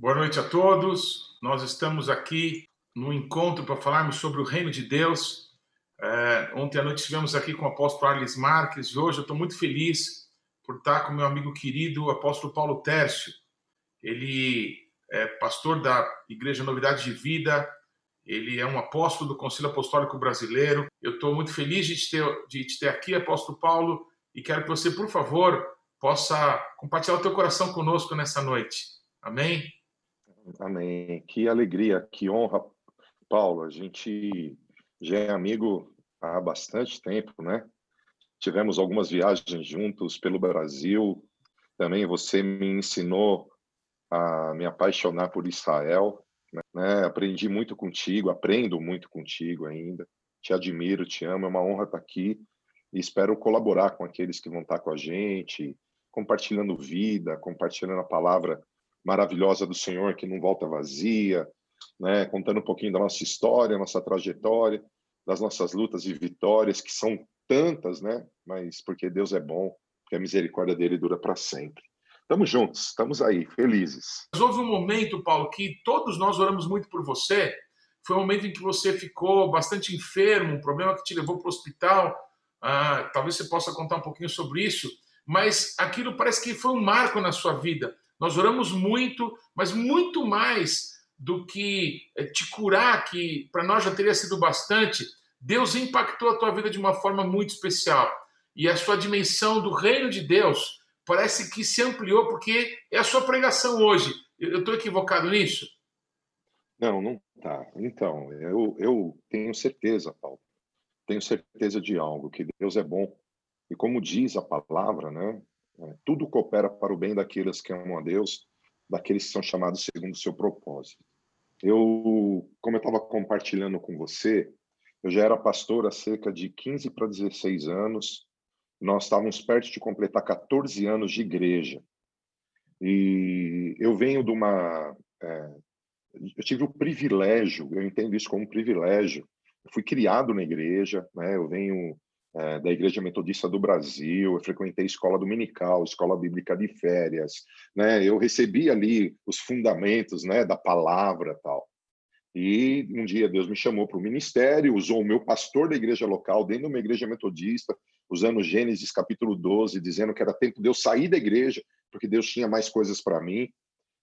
Boa noite a todos. Nós estamos aqui no encontro para falarmos sobre o reino de Deus. É, ontem à noite estivemos aqui com o apóstolo Arles Marques e hoje eu estou muito feliz por estar com meu amigo querido, o apóstolo Paulo Tércio. Ele é pastor da Igreja Novidade de Vida, ele é um apóstolo do Conselho Apostólico Brasileiro. Eu estou muito feliz de te, ter, de te ter aqui, apóstolo Paulo, e quero que você, por favor, possa compartilhar o teu coração conosco nessa noite. Amém? Amém. Que alegria, que honra, Paulo. A gente já é amigo há bastante tempo, né? Tivemos algumas viagens juntos pelo Brasil. Também você me ensinou a me apaixonar por Israel. Né? Aprendi muito contigo, aprendo muito contigo ainda. Te admiro, te amo. É uma honra estar aqui e espero colaborar com aqueles que vão estar com a gente, compartilhando vida, compartilhando a palavra maravilhosa do Senhor que não volta vazia, né? contando um pouquinho da nossa história, nossa trajetória, das nossas lutas e vitórias, que são tantas, né? mas porque Deus é bom, porque a misericórdia dele dura para sempre. Estamos juntos, estamos aí, felizes. Mas houve um momento, Paulo, que todos nós oramos muito por você. Foi um momento em que você ficou bastante enfermo, um problema que te levou para o hospital. Ah, talvez você possa contar um pouquinho sobre isso. Mas aquilo parece que foi um marco na sua vida. Nós oramos muito, mas muito mais do que eh, te curar, que para nós já teria sido bastante. Deus impactou a tua vida de uma forma muito especial. E a sua dimensão do reino de Deus parece que se ampliou, porque é a sua pregação hoje. Eu estou equivocado nisso? Não, não tá. Então, eu, eu tenho certeza, Paulo. Tenho certeza de algo, que Deus é bom. E como diz a palavra, né? É, tudo coopera para o bem daqueles que amam a Deus, daqueles que são chamados segundo o seu propósito. Eu, como eu estava compartilhando com você, eu já era pastor há cerca de 15 para 16 anos. Nós estávamos perto de completar 14 anos de igreja. E eu venho de uma. É, eu tive o privilégio, eu entendo isso como um privilégio. Eu fui criado na igreja, né? eu venho é, da Igreja Metodista do Brasil, eu frequentei escola dominical, escola bíblica de férias, né? Eu recebi ali os fundamentos, né, da palavra tal. E um dia Deus me chamou para o ministério, usou o meu pastor da igreja local, dentro de uma igreja metodista, usando Gênesis capítulo 12, dizendo que era tempo de eu sair da igreja, porque Deus tinha mais coisas para mim.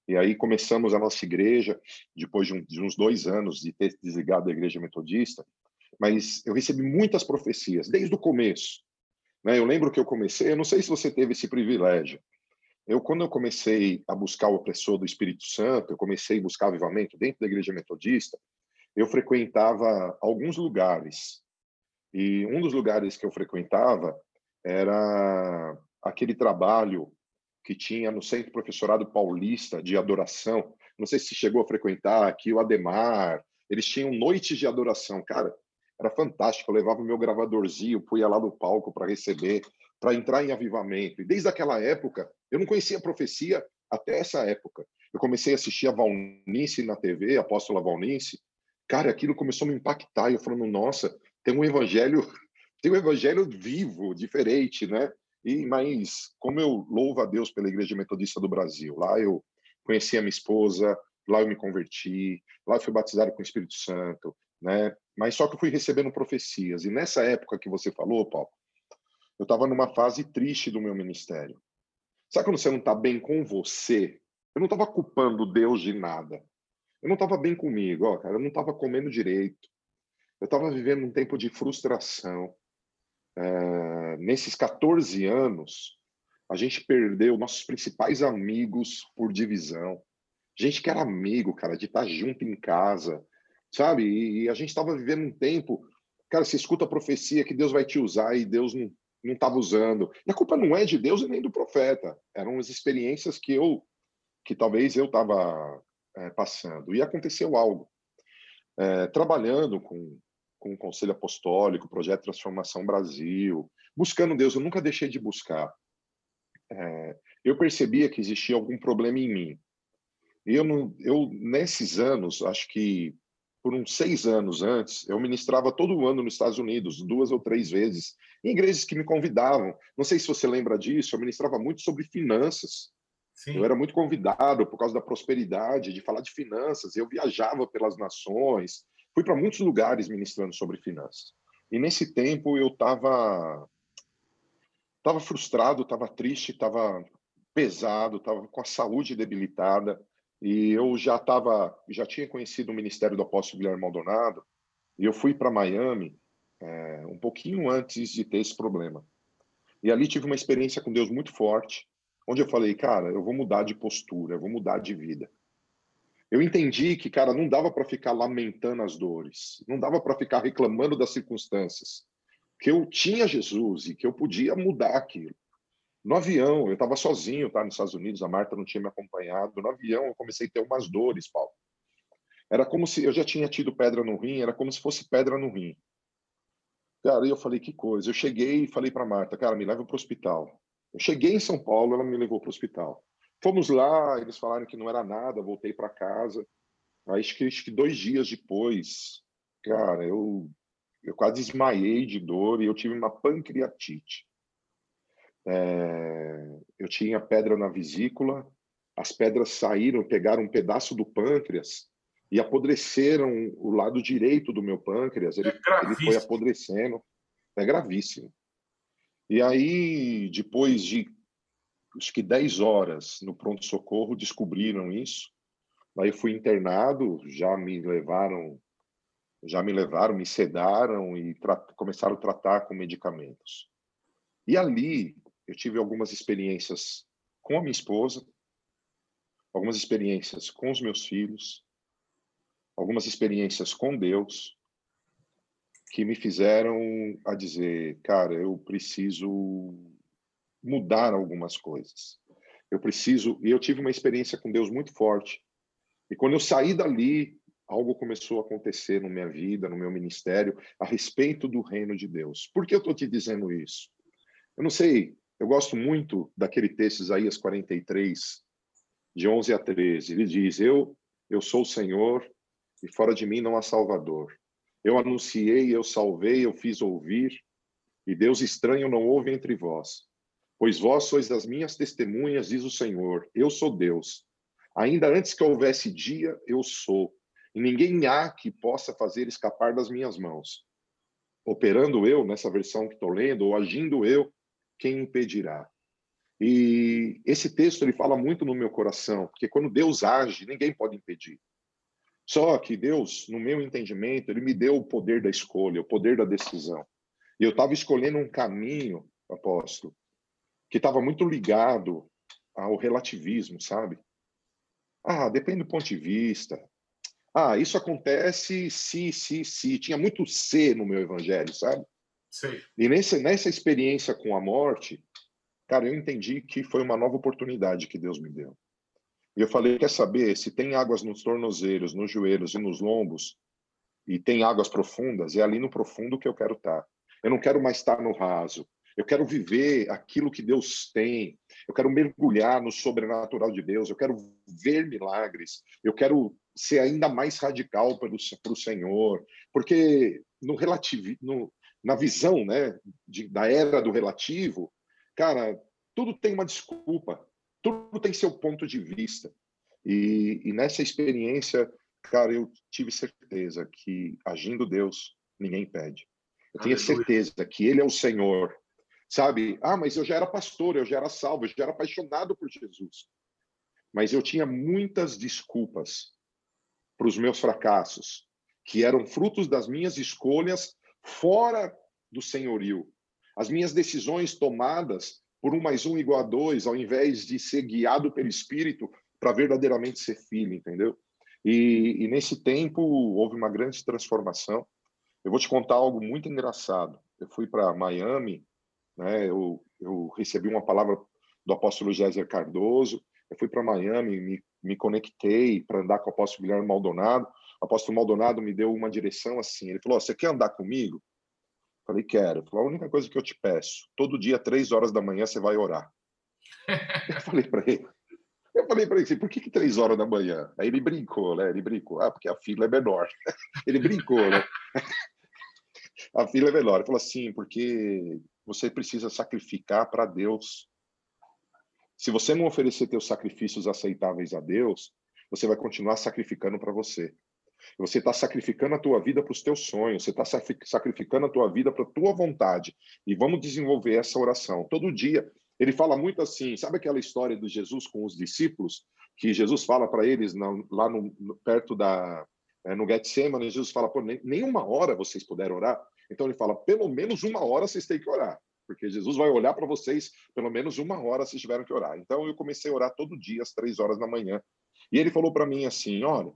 E aí começamos a nossa igreja, depois de, um, de uns dois anos de ter desligado da igreja metodista, mas eu recebi muitas profecias desde o começo. Né? Eu lembro que eu comecei, eu não sei se você teve esse privilégio. Eu, quando eu comecei a buscar o opressor do Espírito Santo, eu comecei a buscar avivamento dentro da igreja metodista, eu frequentava alguns lugares. E um dos lugares que eu frequentava era aquele trabalho que tinha no Centro Professorado Paulista de Adoração. Não sei se chegou a frequentar aqui o Ademar. Eles tinham noites de adoração. Cara, era fantástico. Eu levava o meu gravadorzinho, punha lá no palco para receber, para entrar em avivamento. E desde aquela época, eu não conhecia a profecia até essa época. Eu comecei a assistir a Valnice na TV, a apóstola Valnice. Cara, aquilo começou a me impactar. Eu falando, nossa, tem um evangelho, tem um evangelho vivo, diferente, né? E mas como eu louvo a Deus pela Igreja Metodista do Brasil, lá eu conheci a minha esposa, lá eu me converti, lá eu fui batizado com o Espírito Santo, né? Mas só que eu fui recebendo profecias. E nessa época que você falou, Paulo, eu estava numa fase triste do meu ministério. Sabe quando você não está bem com você? Eu não estava culpando Deus de nada. Eu não estava bem comigo, ó, cara. Eu não estava comendo direito. Eu estava vivendo um tempo de frustração. É, nesses 14 anos, a gente perdeu nossos principais amigos por divisão. Gente que era amigo, cara, de estar junto em casa, sabe? E, a gente estava vivendo um tempo, cara, você escuta a profecia que Deus vai te usar e Deus não não estava usando. E a culpa não é de Deus e nem do profeta. Eram as experiências que eu, que talvez eu estava é, passando. E aconteceu algo. É, trabalhando com, com o Conselho Apostólico, Projeto Transformação Brasil, buscando Deus, eu nunca deixei de buscar. É, eu percebia que existia algum problema em mim. E eu, não, eu, nesses anos, acho que por uns seis anos antes, eu ministrava todo ano nos Estados Unidos, duas ou três vezes, em igrejas que me convidavam. Não sei se você lembra disso, eu ministrava muito sobre finanças. Sim. Eu era muito convidado por causa da prosperidade, de falar de finanças. Eu viajava pelas nações, fui para muitos lugares ministrando sobre finanças. E nesse tempo eu estava tava frustrado, estava triste, estava pesado, estava com a saúde debilitada. E eu já estava, já tinha conhecido o ministério do apóstolo Guilherme Maldonado. E eu fui para Miami é, um pouquinho antes de ter esse problema. E ali tive uma experiência com Deus muito forte onde eu falei, cara, eu vou mudar de postura, eu vou mudar de vida. Eu entendi que, cara, não dava para ficar lamentando as dores, não dava para ficar reclamando das circunstâncias, que eu tinha Jesus e que eu podia mudar aquilo. No avião, eu estava sozinho, tá, nos Estados Unidos, a Marta não tinha me acompanhado. No avião, eu comecei a ter umas dores, Paulo. Era como se eu já tinha tido pedra no rim, era como se fosse pedra no rim. Cara, e eu falei, que coisa. Eu cheguei e falei para Marta, cara, me leva para o hospital. Eu cheguei em São Paulo, ela me levou para o hospital. Fomos lá, eles falaram que não era nada, voltei para casa. Aí, acho que, acho que dois dias depois, cara, eu, eu quase desmaiei de dor e eu tive uma pancreatite. É, eu tinha pedra na vesícula, as pedras saíram, pegaram um pedaço do pâncreas e apodreceram o lado direito do meu pâncreas. Ele, é ele foi apodrecendo. É gravíssimo. E aí, depois de acho que 10 horas no pronto-socorro, descobriram isso. Aí fui internado, já me levaram, já me levaram, me sedaram e começaram a tratar com medicamentos. E ali eu tive algumas experiências com a minha esposa, algumas experiências com os meus filhos, algumas experiências com Deus, que me fizeram a dizer, cara, eu preciso mudar algumas coisas. Eu preciso, e eu tive uma experiência com Deus muito forte. E quando eu saí dali, algo começou a acontecer na minha vida, no meu ministério, a respeito do reino de Deus. Por que eu estou te dizendo isso? Eu não sei, eu gosto muito daquele texto, Isaías 43, de 11 a 13. Ele diz: Eu, eu sou o Senhor, e fora de mim não há Salvador. Eu anunciei, eu salvei, eu fiz ouvir, e Deus estranho não houve entre vós. Pois vós sois as minhas testemunhas, diz o Senhor. Eu sou Deus. Ainda antes que houvesse dia, eu sou. E ninguém há que possa fazer escapar das minhas mãos. Operando eu, nessa versão que estou lendo, ou agindo eu, quem impedirá? E esse texto ele fala muito no meu coração, porque quando Deus age, ninguém pode impedir. Só que Deus, no meu entendimento, ele me deu o poder da escolha, o poder da decisão. E eu estava escolhendo um caminho, apóstolo, que estava muito ligado ao relativismo, sabe? Ah, depende do ponto de vista. Ah, isso acontece se, se, se. Tinha muito se no meu evangelho, sabe? Sim. E nessa, nessa experiência com a morte, cara, eu entendi que foi uma nova oportunidade que Deus me deu. E eu falei, quer saber, se tem águas nos tornozelos, nos joelhos e nos lombos, e tem águas profundas, é ali no profundo que eu quero estar. Eu não quero mais estar no raso. Eu quero viver aquilo que Deus tem. Eu quero mergulhar no sobrenatural de Deus. Eu quero ver milagres. Eu quero ser ainda mais radical para o Senhor. Porque no relativo, no, na visão né, de, da era do relativo, cara, tudo tem uma desculpa tudo tem seu ponto de vista. E, e nessa experiência, cara, eu tive certeza que agindo Deus, ninguém pede. Eu tinha certeza que Ele é o Senhor. Sabe? Ah, mas eu já era pastor, eu já era salvo, eu já era apaixonado por Jesus. Mas eu tinha muitas desculpas para os meus fracassos, que eram frutos das minhas escolhas fora do senhorio. As minhas decisões tomadas por um mais um igual a dois, ao invés de ser guiado pelo Espírito para verdadeiramente ser filho, entendeu? E, e, nesse tempo houve uma grande transformação. Eu vou te contar algo muito engraçado. Eu fui para Miami, né? Eu, eu, recebi uma palavra do apóstolo Géser Cardoso. Eu fui para Miami, me, me conectei para andar com o apóstolo Guilherme Maldonado. O apóstolo Maldonado me deu uma direção assim. Ele falou: oh, "Você quer andar comigo?" Falei, quero. Falei, a única coisa que eu te peço, todo dia, três horas da manhã, você vai orar. eu falei para ele, eu falei para ele assim, por que, que três horas da manhã? Aí ele brincou, né? Ele brincou, ah, porque a fila é menor. ele brincou, né? a fila é menor. Ele falou assim, porque você precisa sacrificar para Deus Se você não oferecer teus sacrifícios aceitáveis a Deus, você vai continuar sacrificando para você. Você está sacrificando a tua vida para os teus sonhos, você está sacrificando a tua vida para a tua vontade. E vamos desenvolver essa oração. Todo dia, ele fala muito assim, sabe aquela história de Jesus com os discípulos? Que Jesus fala para eles lá no, perto da, é, no Getsemane, Jesus fala, pô, nem, nem uma hora vocês puderam orar. Então ele fala, pelo menos uma hora vocês têm que orar porque Jesus vai olhar para vocês pelo menos uma hora se tiveram que orar. Então eu comecei a orar todo dia às três horas da manhã. E ele falou para mim assim, olha,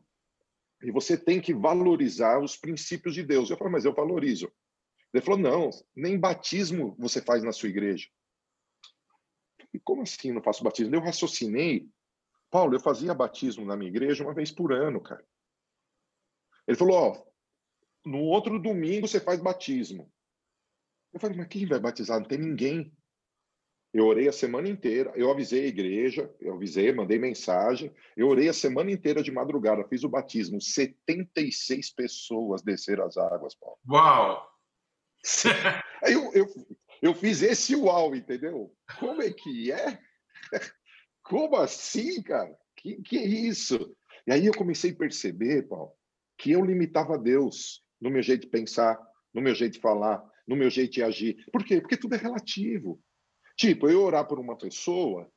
e você tem que valorizar os princípios de Deus. Eu falei, mas eu valorizo. Ele falou, não, nem batismo você faz na sua igreja. E como assim não faço batismo? Eu raciocinei. Paulo, eu fazia batismo na minha igreja uma vez por ano, cara. Ele falou, ó, no outro domingo você faz batismo. Eu falei, mas quem vai batizar? Não tem ninguém. Eu orei a semana inteira, eu avisei a igreja, eu avisei, mandei mensagem, eu orei a semana inteira de madrugada, fiz o batismo. 76 pessoas desceram as águas, Paulo. Uau! Eu, eu, eu fiz esse uau, entendeu? Como é que é? Como assim, cara? Que, que é isso? E aí eu comecei a perceber, Paulo, que eu limitava Deus no meu jeito de pensar, no meu jeito de falar, no meu jeito de agir. Por quê? Porque tudo é relativo. Tipo, eu orar por uma pessoa,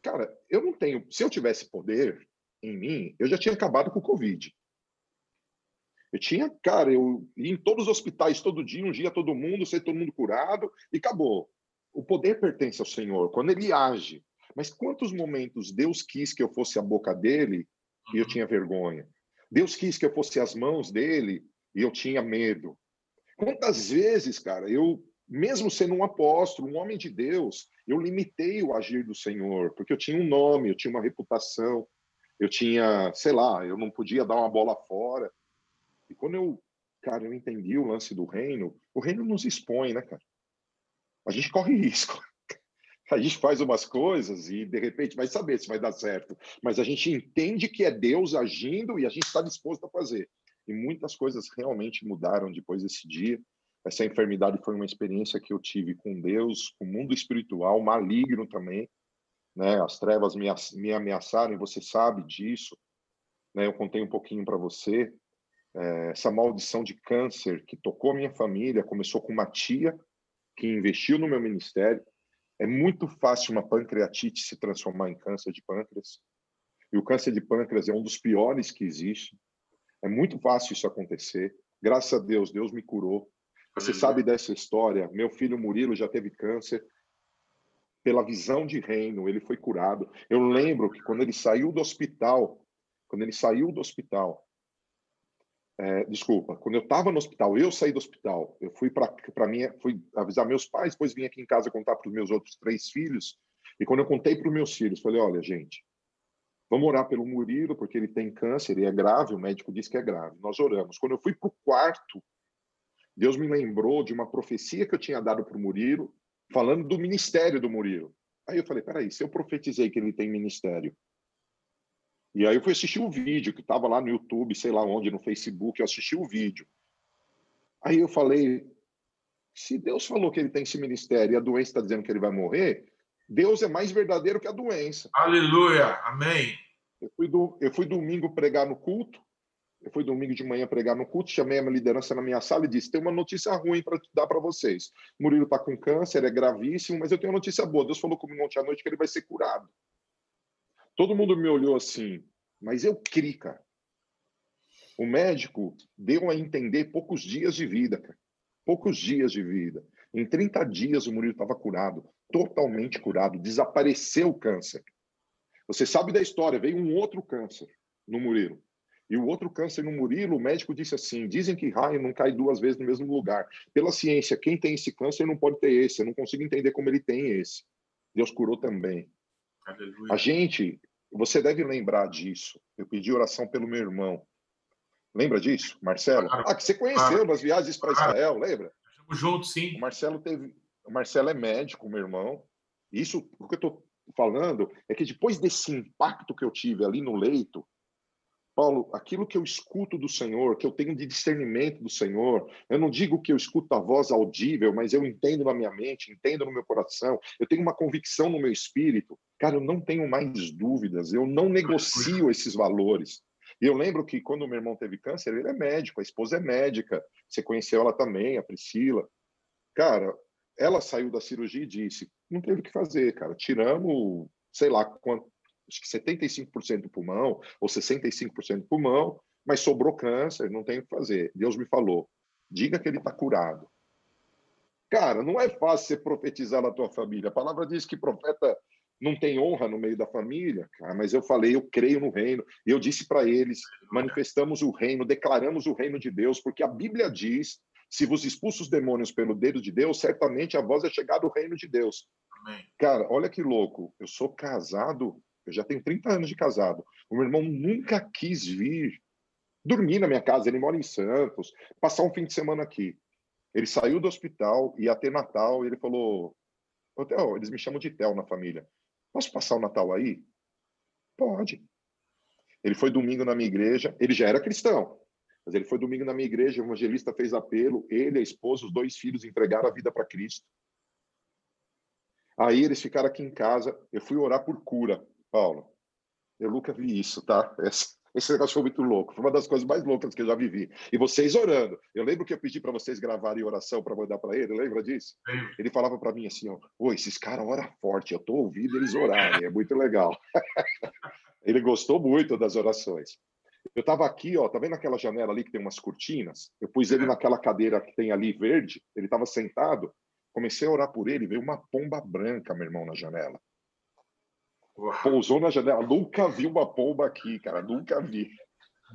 cara, eu não tenho. Se eu tivesse poder em mim, eu já tinha acabado com o Covid. Eu tinha, cara, eu ia em todos os hospitais todo dia, um dia todo mundo, ser todo mundo curado e acabou. O poder pertence ao Senhor, quando ele age. Mas quantos momentos Deus quis que eu fosse a boca dele e eu uhum. tinha vergonha? Deus quis que eu fosse as mãos dele e eu tinha medo. Quantas vezes, cara, eu mesmo sendo um apóstolo, um homem de Deus, eu limitei o agir do Senhor, porque eu tinha um nome, eu tinha uma reputação, eu tinha, sei lá, eu não podia dar uma bola fora. E quando eu, cara, eu entendi o lance do reino, o reino nos expõe, né, cara? A gente corre risco. A gente faz umas coisas e de repente vai saber se vai dar certo, mas a gente entende que é Deus agindo e a gente está disposto a fazer. E muitas coisas realmente mudaram depois desse dia. Essa enfermidade foi uma experiência que eu tive com Deus, com o mundo espiritual, maligno também. Né? As trevas me, me ameaçaram, e você sabe disso. Né? Eu contei um pouquinho para você. É, essa maldição de câncer que tocou a minha família começou com uma tia que investiu no meu ministério. É muito fácil uma pancreatite se transformar em câncer de pâncreas. E o câncer de pâncreas é um dos piores que existe. É muito fácil isso acontecer. Graças a Deus, Deus me curou. Você sabe dessa história? Meu filho Murilo já teve câncer. Pela visão de reino, ele foi curado. Eu lembro que quando ele saiu do hospital, quando ele saiu do hospital, é, desculpa, quando eu estava no hospital, eu saí do hospital, eu fui para minha, fui avisar meus pais, depois vim aqui em casa contar para os meus outros três filhos. E quando eu contei para os meus filhos, falei: olha, gente, vamos orar pelo Murilo, porque ele tem câncer e é grave, o médico disse que é grave. Nós oramos. Quando eu fui para o quarto, Deus me lembrou de uma profecia que eu tinha dado para o Murilo, falando do ministério do Murilo. Aí eu falei, peraí, se eu profetizei que ele tem ministério, e aí eu fui assistir o vídeo que estava lá no YouTube, sei lá onde, no Facebook, eu assisti o vídeo. Aí eu falei, se Deus falou que ele tem esse ministério e a doença está dizendo que ele vai morrer, Deus é mais verdadeiro que a doença. Aleluia, amém. Eu fui, do, eu fui domingo pregar no culto, eu fui domingo de manhã pregar no culto, chamei a minha liderança na minha sala e disse: tem uma notícia ruim para dar para vocês. Murilo está com câncer, é gravíssimo, mas eu tenho uma notícia boa. Deus falou comigo ontem à noite que ele vai ser curado. Todo mundo me olhou assim, mas eu criei, cara. O médico deu a entender poucos dias de vida, cara. Poucos dias de vida. Em 30 dias o Murilo estava curado, totalmente curado, desapareceu o câncer. Você sabe da história, veio um outro câncer no Murilo. E o outro câncer no Murilo, o médico disse assim: dizem que raio não cai duas vezes no mesmo lugar. Pela ciência, quem tem esse câncer não pode ter esse. Eu não consigo entender como ele tem esse. Deus curou também. Aleluia. A gente, você deve lembrar disso. Eu pedi oração pelo meu irmão. Lembra disso, Marcelo? Claro. Ah, que você conheceu claro. nas viagens para Israel, lembra? Estamos juntos, sim. O Marcelo teve. O Marcelo é médico, meu irmão. Isso, o que eu estou falando é que depois desse impacto que eu tive ali no leito, Paulo, aquilo que eu escuto do Senhor, que eu tenho de discernimento do Senhor, eu não digo que eu escuto a voz audível, mas eu entendo na minha mente, entendo no meu coração, eu tenho uma convicção no meu espírito. Cara, eu não tenho mais dúvidas, eu não negocio esses valores. E eu lembro que quando meu irmão teve câncer, ele é médico, a esposa é médica. Você conheceu ela também, a Priscila. Cara, ela saiu da cirurgia e disse: não teve o que fazer, cara. Tiramos, sei lá quanto, acho que 75% do pulmão ou 65% do pulmão, mas sobrou câncer, não tem o que fazer. Deus me falou: diga que ele está curado. Cara, não é fácil você profetizar na tua família. A palavra diz que profeta não tem honra no meio da família, cara, mas eu falei, eu creio no reino, e eu disse para eles, manifestamos o reino, declaramos o reino de Deus, porque a Bíblia diz, se vos expulsa os demônios pelo dedo de Deus, certamente a voz é chegar do reino de Deus. Amém. Cara, olha que louco, eu sou casado, eu já tenho 30 anos de casado, o meu irmão nunca quis vir dormir na minha casa, ele mora em Santos, passar um fim de semana aqui. Ele saiu do hospital, ia ter Natal, e ele falou, eles me chamam de Tel na família. Posso passar o Natal aí? Pode. Ele foi domingo na minha igreja, ele já era cristão, mas ele foi domingo na minha igreja, o evangelista fez apelo, ele, a esposa, os dois filhos entregaram a vida para Cristo. Aí eles ficaram aqui em casa, eu fui orar por cura, Paulo. Eu nunca vi isso, tá? Essa, esse negócio foi muito louco. Foi uma das coisas mais loucas que eu já vivi. E vocês orando. Eu lembro que eu pedi para vocês gravarem oração para mandar para ele. Lembra disso? Ele falava para mim assim: ó, Oi, esses caras oram forte. Eu tô ouvindo eles orarem. É muito legal. ele gostou muito das orações. Eu estava aqui, ó, tá vendo aquela janela ali que tem umas cortinas? Eu pus ele naquela cadeira que tem ali verde. Ele estava sentado. Comecei a orar por ele. Veio uma pomba branca, meu irmão, na janela. Pousou na janela. Nunca vi uma pomba aqui, cara. Nunca vi.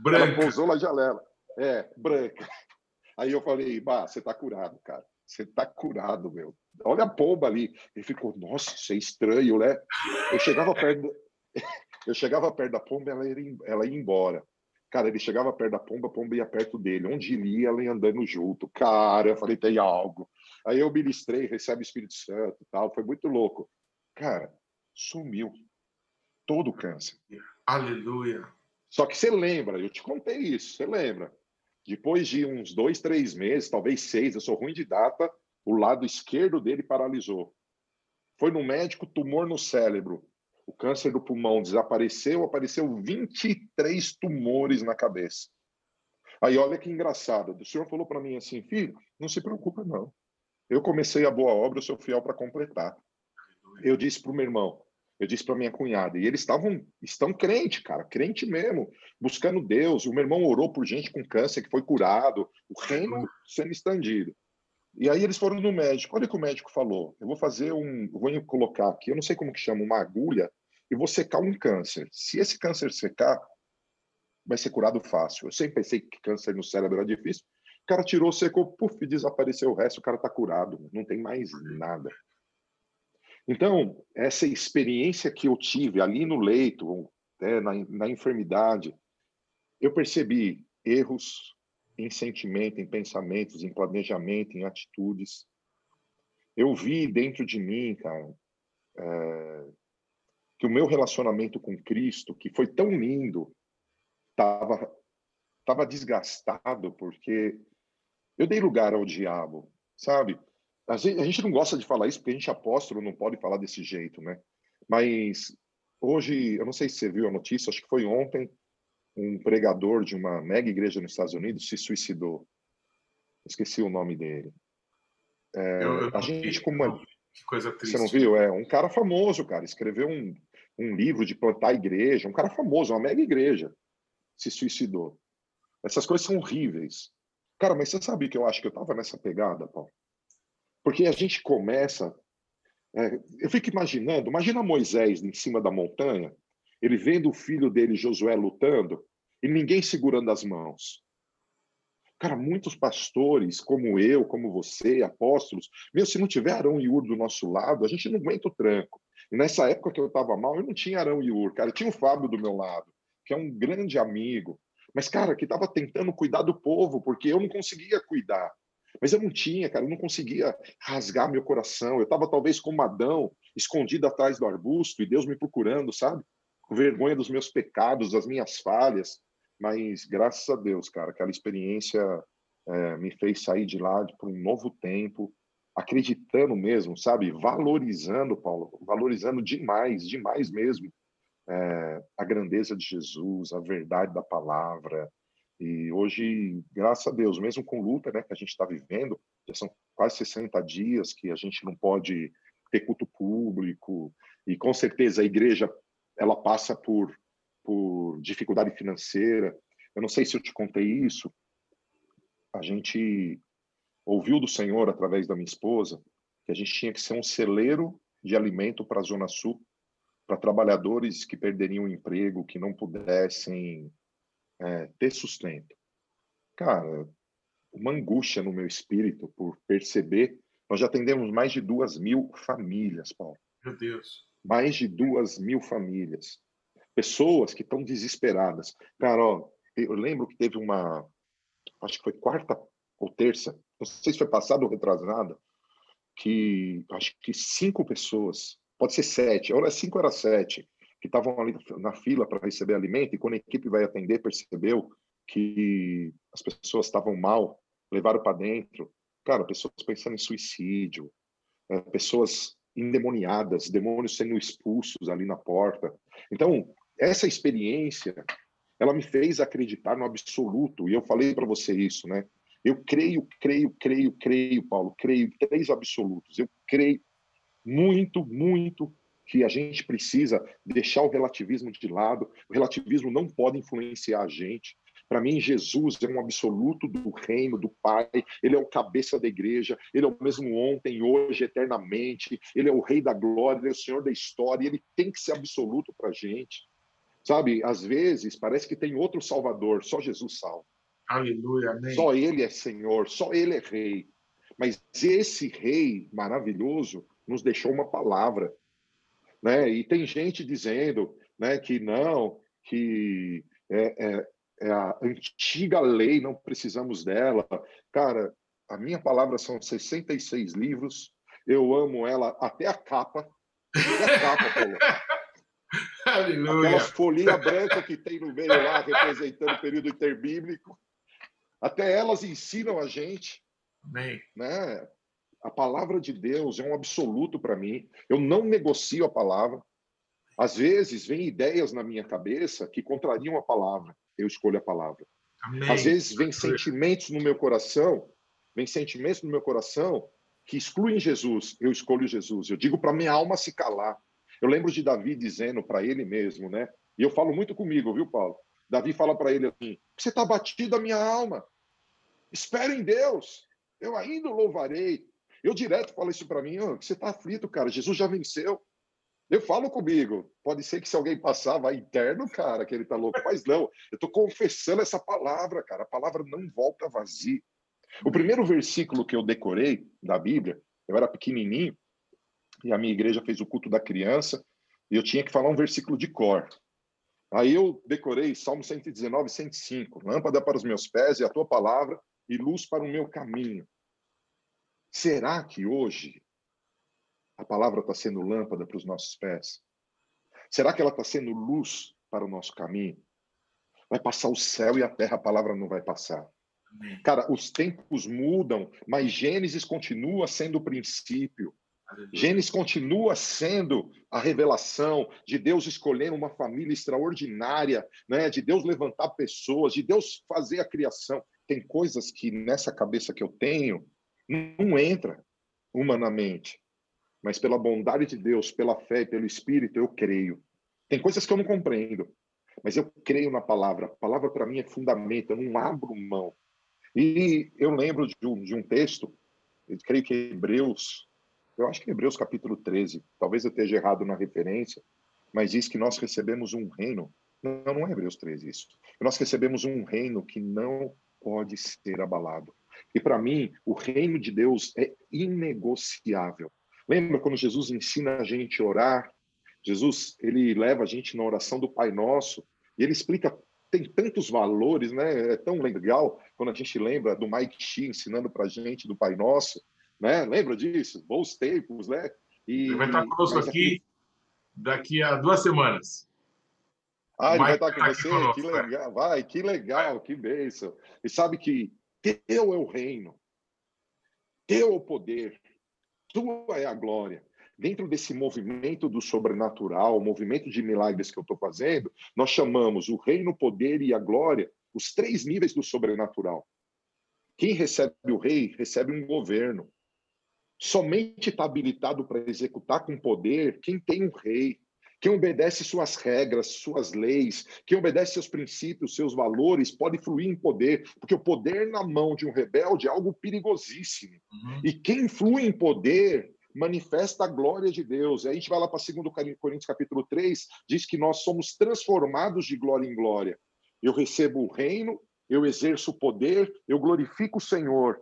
Branca. Ela pousou na janela. É, branca. Aí eu falei, bah, você tá curado, cara. Você tá curado, meu. Olha a pomba ali. Ele ficou, nossa, isso é estranho, né? Eu chegava perto, eu chegava perto da pomba, ela ia, ela ia embora. Cara, ele chegava perto da pomba, a pomba ia perto dele. Onde ele ia, ela ia andando junto. Cara, eu falei, tem algo. Aí eu ministrei, recebe o Espírito Santo tal. Foi muito louco. Cara, sumiu todo o câncer. Aleluia. Só que você lembra, eu te contei isso, você lembra? Depois de uns dois, três meses, talvez seis, eu sou ruim de data, o lado esquerdo dele paralisou. Foi no médico, tumor no cérebro. O câncer do pulmão desapareceu, apareceu 23 tumores na cabeça. Aí olha que engraçado, o senhor falou para mim assim, filho, não se preocupa não. Eu comecei a boa obra, eu sou fiel para completar. Eu disse para o meu irmão, eu disse para minha cunhada, e eles estavam, estão crente, cara, crente mesmo, buscando Deus. O meu irmão orou por gente com câncer que foi curado, o reino sendo estendido. E aí eles foram no médico. Olha o que o médico falou. Eu vou fazer um, vou colocar aqui, eu não sei como que chama, uma agulha, e vou secar um câncer. Se esse câncer secar, vai ser curado fácil. Eu sempre pensei que câncer no cérebro era difícil. O cara tirou, secou, puf, desapareceu o resto, o cara tá curado, não tem mais nada. Então, essa experiência que eu tive ali no leito, né, na, na enfermidade, eu percebi erros em sentimento, em pensamentos, em planejamento, em atitudes. Eu vi dentro de mim, cara, é, que o meu relacionamento com Cristo, que foi tão lindo, estava tava desgastado porque eu dei lugar ao diabo, sabe? A gente, a gente não gosta de falar isso porque a gente apóstolo, não pode falar desse jeito, né? Mas hoje, eu não sei se você viu a notícia, acho que foi ontem, um pregador de uma mega igreja nos Estados Unidos se suicidou. Esqueci o nome dele. É, eu, eu a gente, vi, como uma... Que coisa triste. Você não viu? É um cara famoso, cara. Escreveu um, um livro de plantar igreja. Um cara famoso, uma mega igreja. Se suicidou. Essas coisas são horríveis. Cara, mas você sabe que eu acho que eu estava nessa pegada, Paulo? Porque a gente começa. É, eu fico imaginando, imagina Moisés em cima da montanha, ele vendo o filho dele, Josué, lutando, e ninguém segurando as mãos. Cara, muitos pastores, como eu, como você, apóstolos, mesmo se não tiver Arão e Ur do nosso lado, a gente não aguenta o tranco. E nessa época que eu estava mal, eu não tinha Arão e Ur, cara. Eu tinha o Fábio do meu lado, que é um grande amigo, mas, cara, que estava tentando cuidar do povo, porque eu não conseguia cuidar. Mas eu não tinha, cara, eu não conseguia rasgar meu coração. Eu estava talvez como Adão, escondido atrás do arbusto e Deus me procurando, sabe? Com vergonha dos meus pecados, das minhas falhas. mas graças a Deus, cara, aquela experiência é, me fez sair de lá para um novo tempo, acreditando mesmo, sabe? Valorizando, Paulo, valorizando demais, demais mesmo é, a grandeza de Jesus, a verdade da palavra. E hoje, graças a Deus, mesmo com luta né, que a gente está vivendo, já são quase 60 dias que a gente não pode ter culto público, e com certeza a igreja ela passa por, por dificuldade financeira. Eu não sei se eu te contei isso. A gente ouviu do Senhor, através da minha esposa, que a gente tinha que ser um celeiro de alimento para a Zona Sul, para trabalhadores que perderiam o emprego, que não pudessem é, ter sustento. Cara, uma angústia no meu espírito por perceber. Nós já atendemos mais de duas mil famílias, Paulo. Meu Deus. Mais de duas mil famílias. Pessoas que estão desesperadas. Cara, ó, eu lembro que teve uma. Acho que foi quarta ou terça, não sei se foi passado ou retrasada, que acho que cinco pessoas, pode ser sete, ou era cinco, era sete, que estavam ali na fila para receber alimento e quando a equipe vai atender percebeu que as pessoas estavam mal, levaram para dentro. Cara, pessoas pensando em suicídio, é, pessoas endemoniadas, demônios sendo expulsos ali na porta. Então, essa experiência, ela me fez acreditar no absoluto, e eu falei para você isso, né? Eu creio, creio, creio, creio, Paulo, creio, três absolutos. Eu creio muito, muito que a gente precisa deixar o relativismo de lado. O relativismo não pode influenciar a gente. Para mim, Jesus é um absoluto do reino do Pai, ele é o cabeça da igreja, ele é o mesmo ontem, hoje, eternamente, ele é o rei da glória, ele é o senhor da história, ele tem que ser absoluto para a gente. Sabe, às vezes parece que tem outro salvador, só Jesus salva. Aleluia, amém. Só ele é senhor, só ele é rei. Mas esse rei maravilhoso nos deixou uma palavra. Né? E tem gente dizendo né, que não, que é, é, é a antiga lei, não precisamos dela. Cara, a minha palavra são 66 livros, eu amo ela até a capa. Até a capa, Paulo. Aleluia. Aquelas folhinhas brancas que tem no meio lá, representando o período interbíblico. Até elas ensinam a gente. Amém. Né? A palavra de Deus é um absoluto para mim. Eu não negocio a palavra. Às vezes, vem ideias na minha cabeça que contrariam a palavra eu escolho a palavra. Amém. Às vezes vem sentimentos no meu coração, vem sentimentos no meu coração que excluem Jesus, eu escolho Jesus. Eu digo para minha alma se calar. Eu lembro de Davi dizendo para ele mesmo, né? E eu falo muito comigo, viu, Paulo? Davi fala para ele assim: Você está batido a minha alma. Espera em Deus. Eu ainda louvarei. Eu direto falo isso para mim: oh, Você está aflito, cara. Jesus já venceu. Eu falo comigo. Pode ser que se alguém passar, vai interno, cara, que ele tá louco. Mas não, eu tô confessando essa palavra, cara. A palavra não volta vazia. O primeiro versículo que eu decorei da Bíblia, eu era pequenininho, e a minha igreja fez o culto da criança, e eu tinha que falar um versículo de cor. Aí eu decorei Salmo 119, 105. Lâmpada para os meus pés e a tua palavra, e luz para o meu caminho. Será que hoje a palavra está sendo lâmpada para os nossos pés? Será que ela está sendo luz para o nosso caminho? Vai passar o céu e a terra, a palavra não vai passar. Amém. Cara, os tempos mudam, mas Gênesis continua sendo o princípio. Aleluia. Gênesis continua sendo a revelação de Deus escolher uma família extraordinária, né? de Deus levantar pessoas, de Deus fazer a criação. Tem coisas que nessa cabeça que eu tenho não entra humanamente mas pela bondade de Deus, pela fé e pelo Espírito, eu creio. Tem coisas que eu não compreendo, mas eu creio na palavra. A palavra para mim é fundamento, eu não abro mão. E eu lembro de um, de um texto, eu creio que é Hebreus, eu acho que é Hebreus capítulo 13, talvez eu esteja errado na referência, mas diz que nós recebemos um reino. Não, não é Hebreus 13 isso. Nós recebemos um reino que não pode ser abalado. E para mim, o reino de Deus é inegociável. Lembra quando Jesus ensina a gente a orar? Jesus, ele leva a gente na oração do Pai Nosso e ele explica tem tantos valores, né? É tão legal quando a gente lembra do Mike Shee ensinando para a gente do Pai Nosso, né? Lembra disso? Bons tempos, né? E, ele vai estar conosco aqui daqui a duas semanas. Ah, ele vai estar com você? Que legal, vai, que legal, que bênção. E sabe que teu é o reino, teu é o poder, tua é a glória. Dentro desse movimento do sobrenatural, movimento de milagres que eu estou fazendo, nós chamamos o reino, o poder e a glória os três níveis do sobrenatural. Quem recebe o rei recebe um governo. Somente está habilitado para executar com poder quem tem um rei, quem obedece suas regras, suas leis, quem obedece seus princípios, seus valores, pode fluir em poder, porque o poder na mão de um rebelde é algo perigosíssimo. Uhum. E quem flui em poder manifesta a glória de Deus. E a gente vai lá para 2 Coríntios capítulo 3, diz que nós somos transformados de glória em glória. Eu recebo o reino, eu exerço o poder, eu glorifico o Senhor.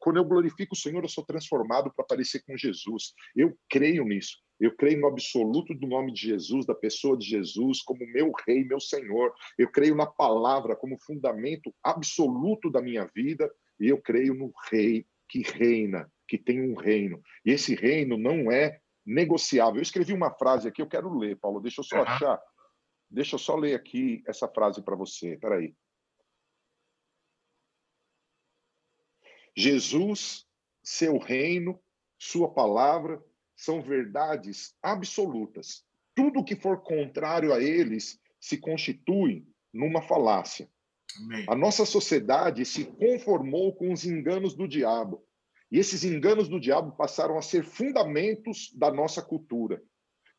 Quando eu glorifico o Senhor, eu sou transformado para parecer com Jesus. Eu creio nisso. Eu creio no absoluto do nome de Jesus, da pessoa de Jesus, como meu rei, meu Senhor. Eu creio na palavra como fundamento absoluto da minha vida. E eu creio no rei que reina, que tem um reino. E esse reino não é negociável. Eu escrevi uma frase aqui, eu quero ler, Paulo. Deixa eu só uhum. achar. Deixa eu só ler aqui essa frase para você. Espera aí. Jesus, seu reino, sua palavra são verdades absolutas. Tudo que for contrário a eles se constitui numa falácia. Amém. A nossa sociedade se conformou com os enganos do diabo. E esses enganos do diabo passaram a ser fundamentos da nossa cultura.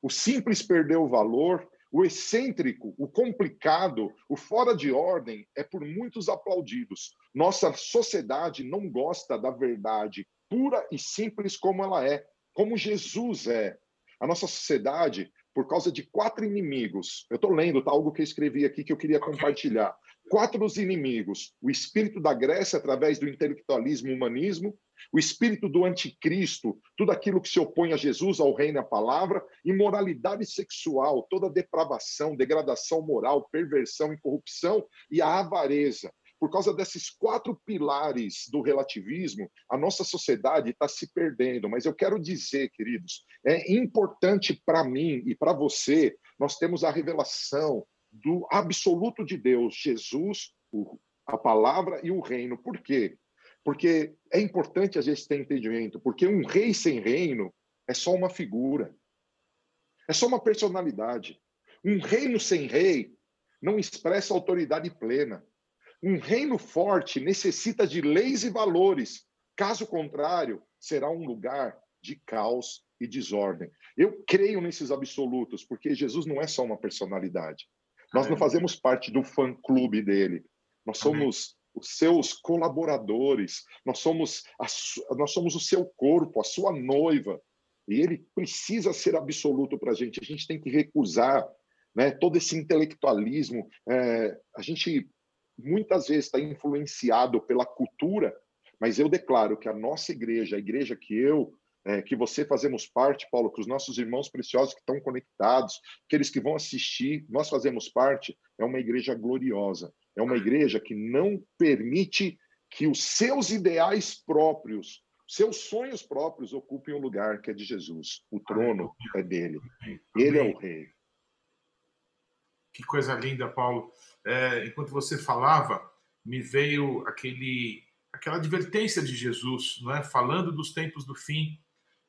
O simples perdeu o valor, o excêntrico, o complicado, o fora de ordem é por muitos aplaudidos. Nossa sociedade não gosta da verdade pura e simples como ela é, como Jesus é. A nossa sociedade, por causa de quatro inimigos, eu estou lendo, tá? Algo que eu escrevi aqui que eu queria compartilhar. Quatro inimigos: o espírito da Grécia, através do intelectualismo e humanismo, o espírito do anticristo, tudo aquilo que se opõe a Jesus, ao reino e à palavra, imoralidade sexual, toda depravação, degradação moral, perversão e corrupção, e a avareza. Por causa desses quatro pilares do relativismo, a nossa sociedade está se perdendo. Mas eu quero dizer, queridos, é importante para mim e para você, nós temos a revelação do absoluto de Deus, Jesus, a palavra e o reino. Por quê? Porque é importante a gente ter entendimento, porque um rei sem reino é só uma figura, é só uma personalidade. Um reino sem rei não expressa autoridade plena. Um reino forte necessita de leis e valores. Caso contrário, será um lugar de caos e desordem. Eu creio nesses absolutos, porque Jesus não é só uma personalidade. Nós não fazemos parte do fã-clube dele. Nós somos os seus colaboradores, nós somos, a, nós somos o seu corpo, a sua noiva. E ele precisa ser absoluto para a gente. A gente tem que recusar né, todo esse intelectualismo. É, a gente muitas vezes está influenciado pela cultura, mas eu declaro que a nossa igreja, a igreja que eu, é, que você fazemos parte, Paulo, que os nossos irmãos preciosos que estão conectados, aqueles que vão assistir, nós fazemos parte, é uma igreja gloriosa. É uma igreja que não permite que os seus ideais próprios, seus sonhos próprios ocupem o lugar que é de Jesus. O trono é dele. Ele é o rei. Que coisa linda, Paulo. É, enquanto você falava, me veio aquele, aquela advertência de Jesus, não é? Falando dos tempos do fim.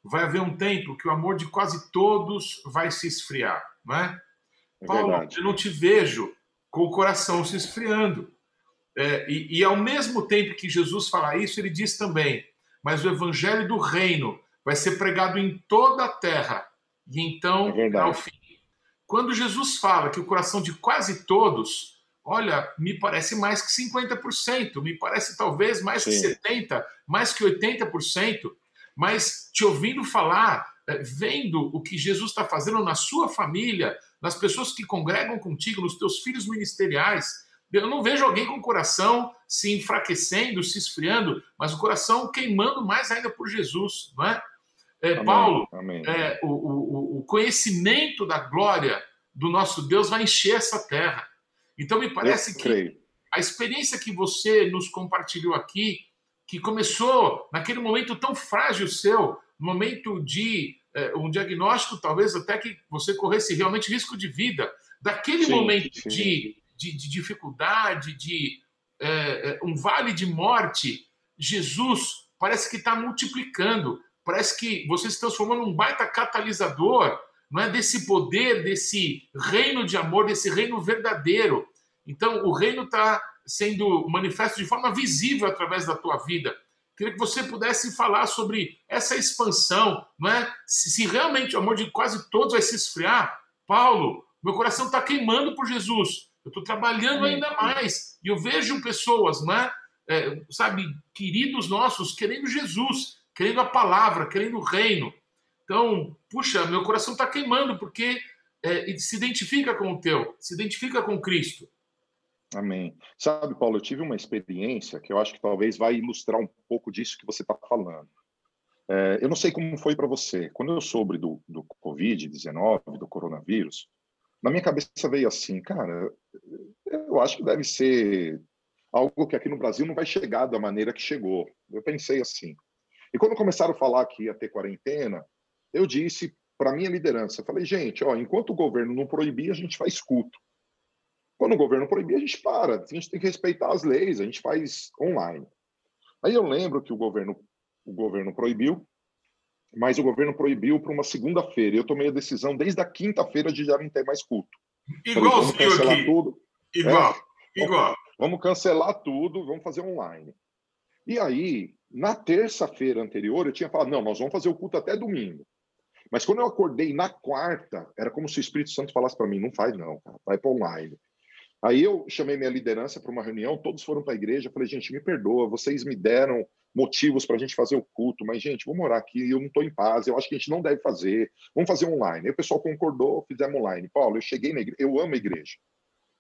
Vai haver um tempo que o amor de quase todos vai se esfriar, não é? é Paulo, verdade. eu não te vejo com o coração se esfriando. É, e, e, ao mesmo tempo que Jesus fala isso, ele diz também: mas o evangelho do reino vai ser pregado em toda a terra, e então é ao fim. Quando Jesus fala que o coração de quase todos, olha, me parece mais que 50%, me parece talvez mais Sim. que 70%, mais que 80%, mas te ouvindo falar, é, vendo o que Jesus está fazendo na sua família, nas pessoas que congregam contigo, nos teus filhos ministeriais. Eu não vejo alguém com o coração se enfraquecendo, se esfriando, mas o coração queimando mais ainda por Jesus, não é? é Amém. Paulo, Amém. É, o, o, o, conhecimento da glória do nosso Deus vai encher essa terra. Então me parece que a experiência que você nos compartilhou aqui, que começou naquele momento tão frágil seu, momento de é, um diagnóstico, talvez até que você corresse realmente risco de vida, Daquele sim, momento sim. De, de, de, dificuldade, de é, um vale de morte, Jesus parece que está multiplicando, parece que você se transformou num baita catalisador não é desse poder, desse reino de amor, desse reino verdadeiro. Então, o reino está sendo manifesto de forma visível através da tua vida. Queria que você pudesse falar sobre essa expansão, não é? Se, se realmente o amor de quase todos vai se esfriar, Paulo, meu coração está queimando por Jesus. Eu estou trabalhando ainda mais e eu vejo pessoas, não é? é? Sabe, queridos nossos, querendo Jesus, querendo a palavra, querendo o reino. Então, puxa, meu coração está queimando porque é, se identifica com o teu, se identifica com Cristo. Amém. Sabe, Paulo, eu tive uma experiência que eu acho que talvez vai ilustrar um pouco disso que você está falando. É, eu não sei como foi para você. Quando eu soube do, do Covid-19, do coronavírus, na minha cabeça veio assim, cara, eu acho que deve ser algo que aqui no Brasil não vai chegar da maneira que chegou. Eu pensei assim. E quando começaram a falar que ia ter quarentena, eu disse para minha liderança, falei, gente, ó, enquanto o governo não proibir, a gente faz culto. Quando o governo proibir, a gente para. A gente tem que respeitar as leis, a gente faz online. Aí eu lembro que o governo, o governo proibiu, mas o governo proibiu para uma segunda-feira. Eu tomei a decisão desde a quinta-feira de já não ter mais culto. Igual Falei, vamos aqui. Tudo. Igual, é, igual. Vamos, vamos cancelar tudo, vamos fazer online. E aí, na terça-feira anterior, eu tinha falado, não, nós vamos fazer o culto até domingo. Mas quando eu acordei na quarta, era como se o Espírito Santo falasse para mim, não faz não, cara, vai para online. Aí eu chamei minha liderança para uma reunião, todos foram para a igreja. Falei, gente, me perdoa, vocês me deram motivos para a gente fazer o culto, mas, gente, vou morar aqui, eu não estou em paz, eu acho que a gente não deve fazer, vamos fazer online. Aí o pessoal concordou, fizemos online. Paulo, eu cheguei na igreja, eu amo a igreja.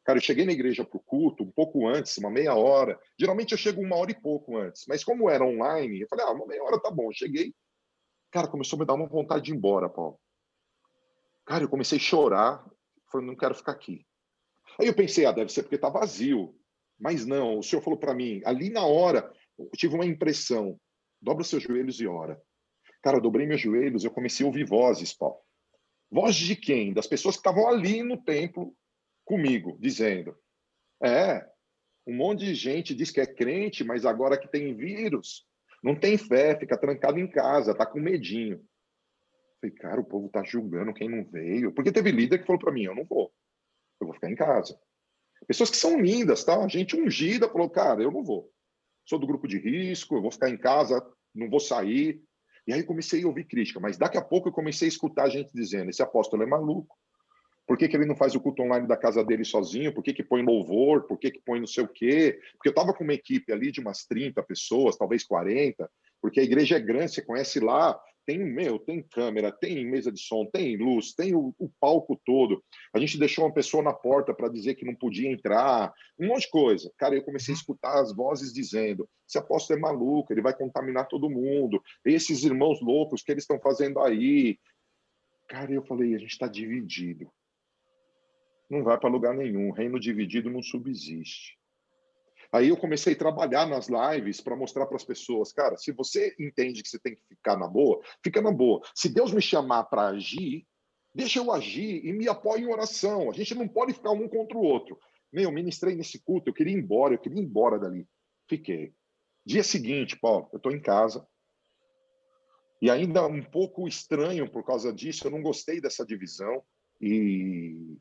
Cara, eu cheguei na igreja para o culto um pouco antes, uma meia hora. Geralmente eu chego uma hora e pouco antes, mas como era online, eu falei, ah, uma meia hora tá bom. Eu cheguei, cara, começou a me dar uma vontade de ir embora, Paulo. Cara, eu comecei a chorar, falei, não quero ficar aqui. Aí eu pensei, ah, deve ser porque está vazio. Mas não, o senhor falou para mim, ali na hora, eu tive uma impressão: dobra seus joelhos e ora. Cara, eu dobrei meus joelhos, eu comecei a ouvir vozes, Paulo. Vozes de quem? Das pessoas que estavam ali no templo comigo, dizendo: É, um monte de gente diz que é crente, mas agora que tem vírus, não tem fé, fica trancado em casa, tá com medinho. Falei, cara, o povo tá julgando quem não veio. Porque teve líder que falou para mim: eu não vou eu vou ficar em casa. Pessoas que são lindas, tá? Gente ungida falou, cara, eu não vou. Sou do grupo de risco, eu vou ficar em casa, não vou sair. E aí comecei a ouvir crítica, mas daqui a pouco eu comecei a escutar gente dizendo: esse apóstolo é maluco. Por que, que ele não faz o culto online da casa dele sozinho? Por que, que põe louvor? Por que, que põe não sei o quê? Porque eu estava com uma equipe ali de umas 30 pessoas, talvez 40, porque a igreja é grande, você conhece lá, tem meu, tem câmera, tem mesa de som, tem luz, tem o, o palco todo. A gente deixou uma pessoa na porta para dizer que não podia entrar, um monte de coisa. Cara, eu comecei a escutar as vozes dizendo: esse apóstolo é maluco, ele vai contaminar todo mundo. Esses irmãos loucos que eles estão fazendo aí. Cara, eu falei: a gente está dividido. Não vai para lugar nenhum. Reino dividido não subsiste. Aí eu comecei a trabalhar nas lives para mostrar para as pessoas, cara, se você entende que você tem que ficar na boa, fica na boa. Se Deus me chamar para agir, deixa eu agir e me apoie em oração. A gente não pode ficar um contra o outro. Meu, ministrei nesse culto, eu queria ir embora, eu queria ir embora dali. Fiquei. Dia seguinte, Paulo, eu estou em casa. E ainda um pouco estranho por causa disso, eu não gostei dessa divisão. E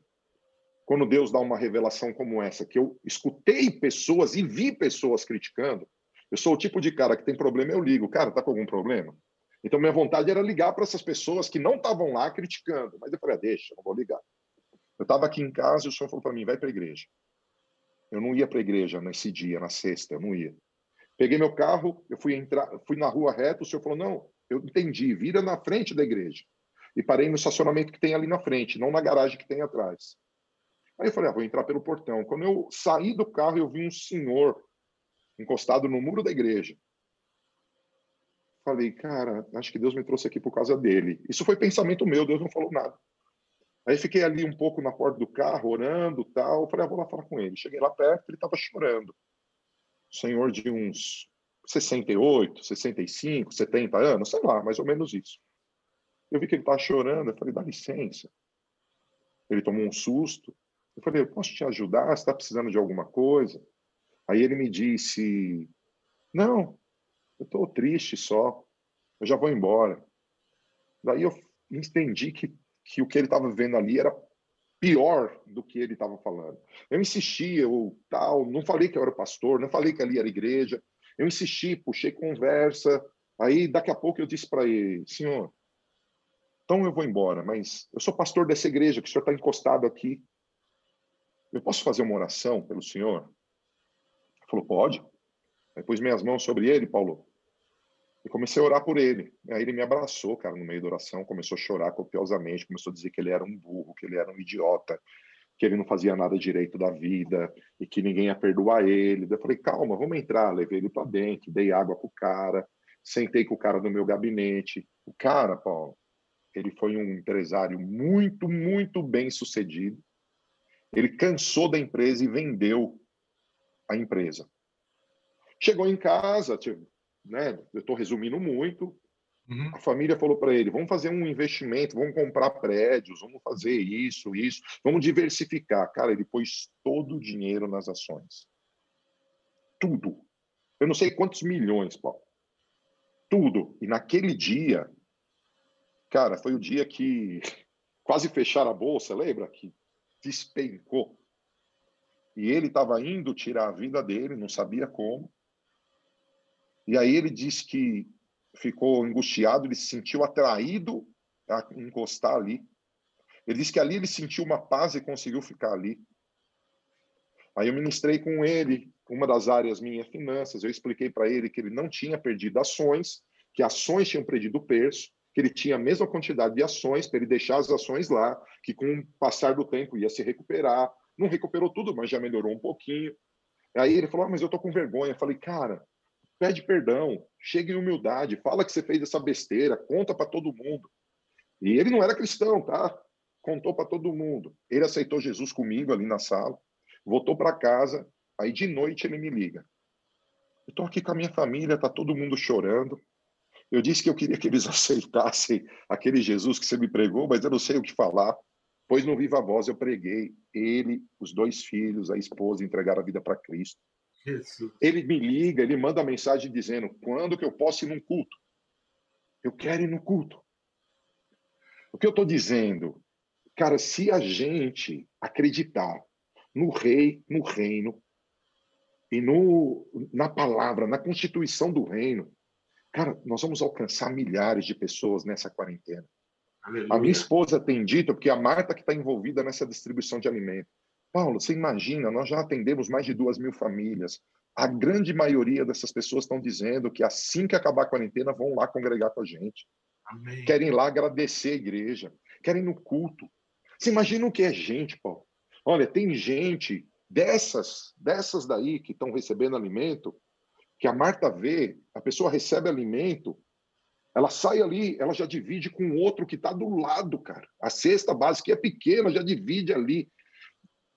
quando Deus dá uma revelação como essa, que eu escutei pessoas e vi pessoas criticando, eu sou o tipo de cara que tem problema, eu ligo. Cara, tá com algum problema? Então, minha vontade era ligar para essas pessoas que não estavam lá criticando. Mas eu falei, ah, deixa, não vou ligar. Eu estava aqui em casa e o senhor falou para mim, vai para a igreja. Eu não ia para a igreja nesse dia, na sexta, eu não ia. Peguei meu carro, eu fui entrar, fui na rua reta, o senhor falou, não, eu entendi, vira na frente da igreja. E parei no estacionamento que tem ali na frente, não na garagem que tem atrás. Aí eu falei, ah, vou entrar pelo portão. Quando eu saí do carro, eu vi um senhor encostado no muro da igreja. Falei, cara, acho que Deus me trouxe aqui por causa dele. Isso foi pensamento meu, Deus não falou nada. Aí fiquei ali um pouco na porta do carro, orando tal. Falei, ah, vou lá falar com ele. Cheguei lá perto, ele estava chorando. Senhor de uns 68, 65, 70 anos, sei lá, mais ou menos isso. Eu vi que ele estava chorando, eu falei, dá licença. Ele tomou um susto, Eu falei, eu posso te ajudar? Você está precisando de alguma coisa? Aí ele me disse, não, eu estou triste só, eu já vou embora. Daí eu entendi que, que o que ele estava vendo ali era pior do que ele estava falando. Eu insisti, eu tal, não falei que eu era pastor, não falei que ali era igreja. Eu insisti, puxei conversa. Aí daqui a pouco eu disse para ele, senhor, então eu vou embora, mas eu sou pastor dessa igreja que o senhor está encostado aqui. Eu posso fazer uma oração pelo senhor? Ele falou, pode. Aí pus minhas mãos sobre ele, Paulo. E comecei a orar por ele. Aí ele me abraçou, cara, no meio da oração, começou a chorar copiosamente, começou a dizer que ele era um burro, que ele era um idiota, que ele não fazia nada direito da vida e que ninguém ia perdoar ele. Eu falei, calma, vamos entrar. Levei ele para dentro, dei água pro cara, sentei com o cara no meu gabinete. O cara, Paulo, ele foi um empresário muito, muito bem sucedido. Ele cansou da empresa e vendeu a empresa. Chegou em casa, tipo, né? Eu estou resumindo muito. Uhum. A família falou para ele: vamos fazer um investimento, vamos comprar prédios, vamos fazer isso, isso, vamos diversificar. Cara, ele pôs todo o dinheiro nas ações. Tudo. Eu não sei quantos milhões, Paulo. Tudo. E naquele dia, cara, foi o dia que quase fecharam a bolsa, lembra? Que despencou. E ele estava indo tirar a vida dele, não sabia como. E aí ele disse que ficou angustiado, ele se sentiu atraído a encostar ali. Ele disse que ali ele sentiu uma paz e conseguiu ficar ali. Aí eu ministrei com ele, uma das áreas minhas finanças, eu expliquei para ele que ele não tinha perdido ações, que ações tinham perdido o preço, que ele tinha a mesma quantidade de ações para ele deixar as ações lá, que com o passar do tempo ia se recuperar. Não recuperou tudo, mas já melhorou um pouquinho. Aí ele falou: ah, mas eu tô com vergonha. Eu falei, cara, pede perdão, chega em humildade, fala que você fez essa besteira, conta para todo mundo. E ele não era cristão, tá? Contou para todo mundo. Ele aceitou Jesus comigo ali na sala, voltou para casa, aí de noite ele me liga. Eu tô aqui com a minha família, tá todo mundo chorando. Eu disse que eu queria que eles aceitassem aquele Jesus que você me pregou, mas eu não sei o que falar. Pois no Viva Voz eu preguei. Ele, os dois filhos, a esposa entregaram a vida para Cristo. Jesus. Ele me liga, ele manda mensagem dizendo: quando que eu posso ir num culto? Eu quero ir no culto. O que eu estou dizendo? Cara, se a gente acreditar no rei, no reino, e no, na palavra, na constituição do reino, cara, nós vamos alcançar milhares de pessoas nessa quarentena. Aleluia. A minha esposa tem dito, porque a Marta que está envolvida nessa distribuição de alimentos, Paulo, você imagina, nós já atendemos mais de duas mil famílias. A grande maioria dessas pessoas estão dizendo que assim que acabar a quarentena vão lá congregar com a gente. Amém. Querem ir lá agradecer a igreja, querem ir no culto. Você imagina o que é gente, Paulo? Olha, tem gente dessas, dessas daí que estão recebendo alimento, que a Marta vê, a pessoa recebe alimento, ela sai ali, ela já divide com outro que está do lado, cara. A cesta básica é pequena, já divide ali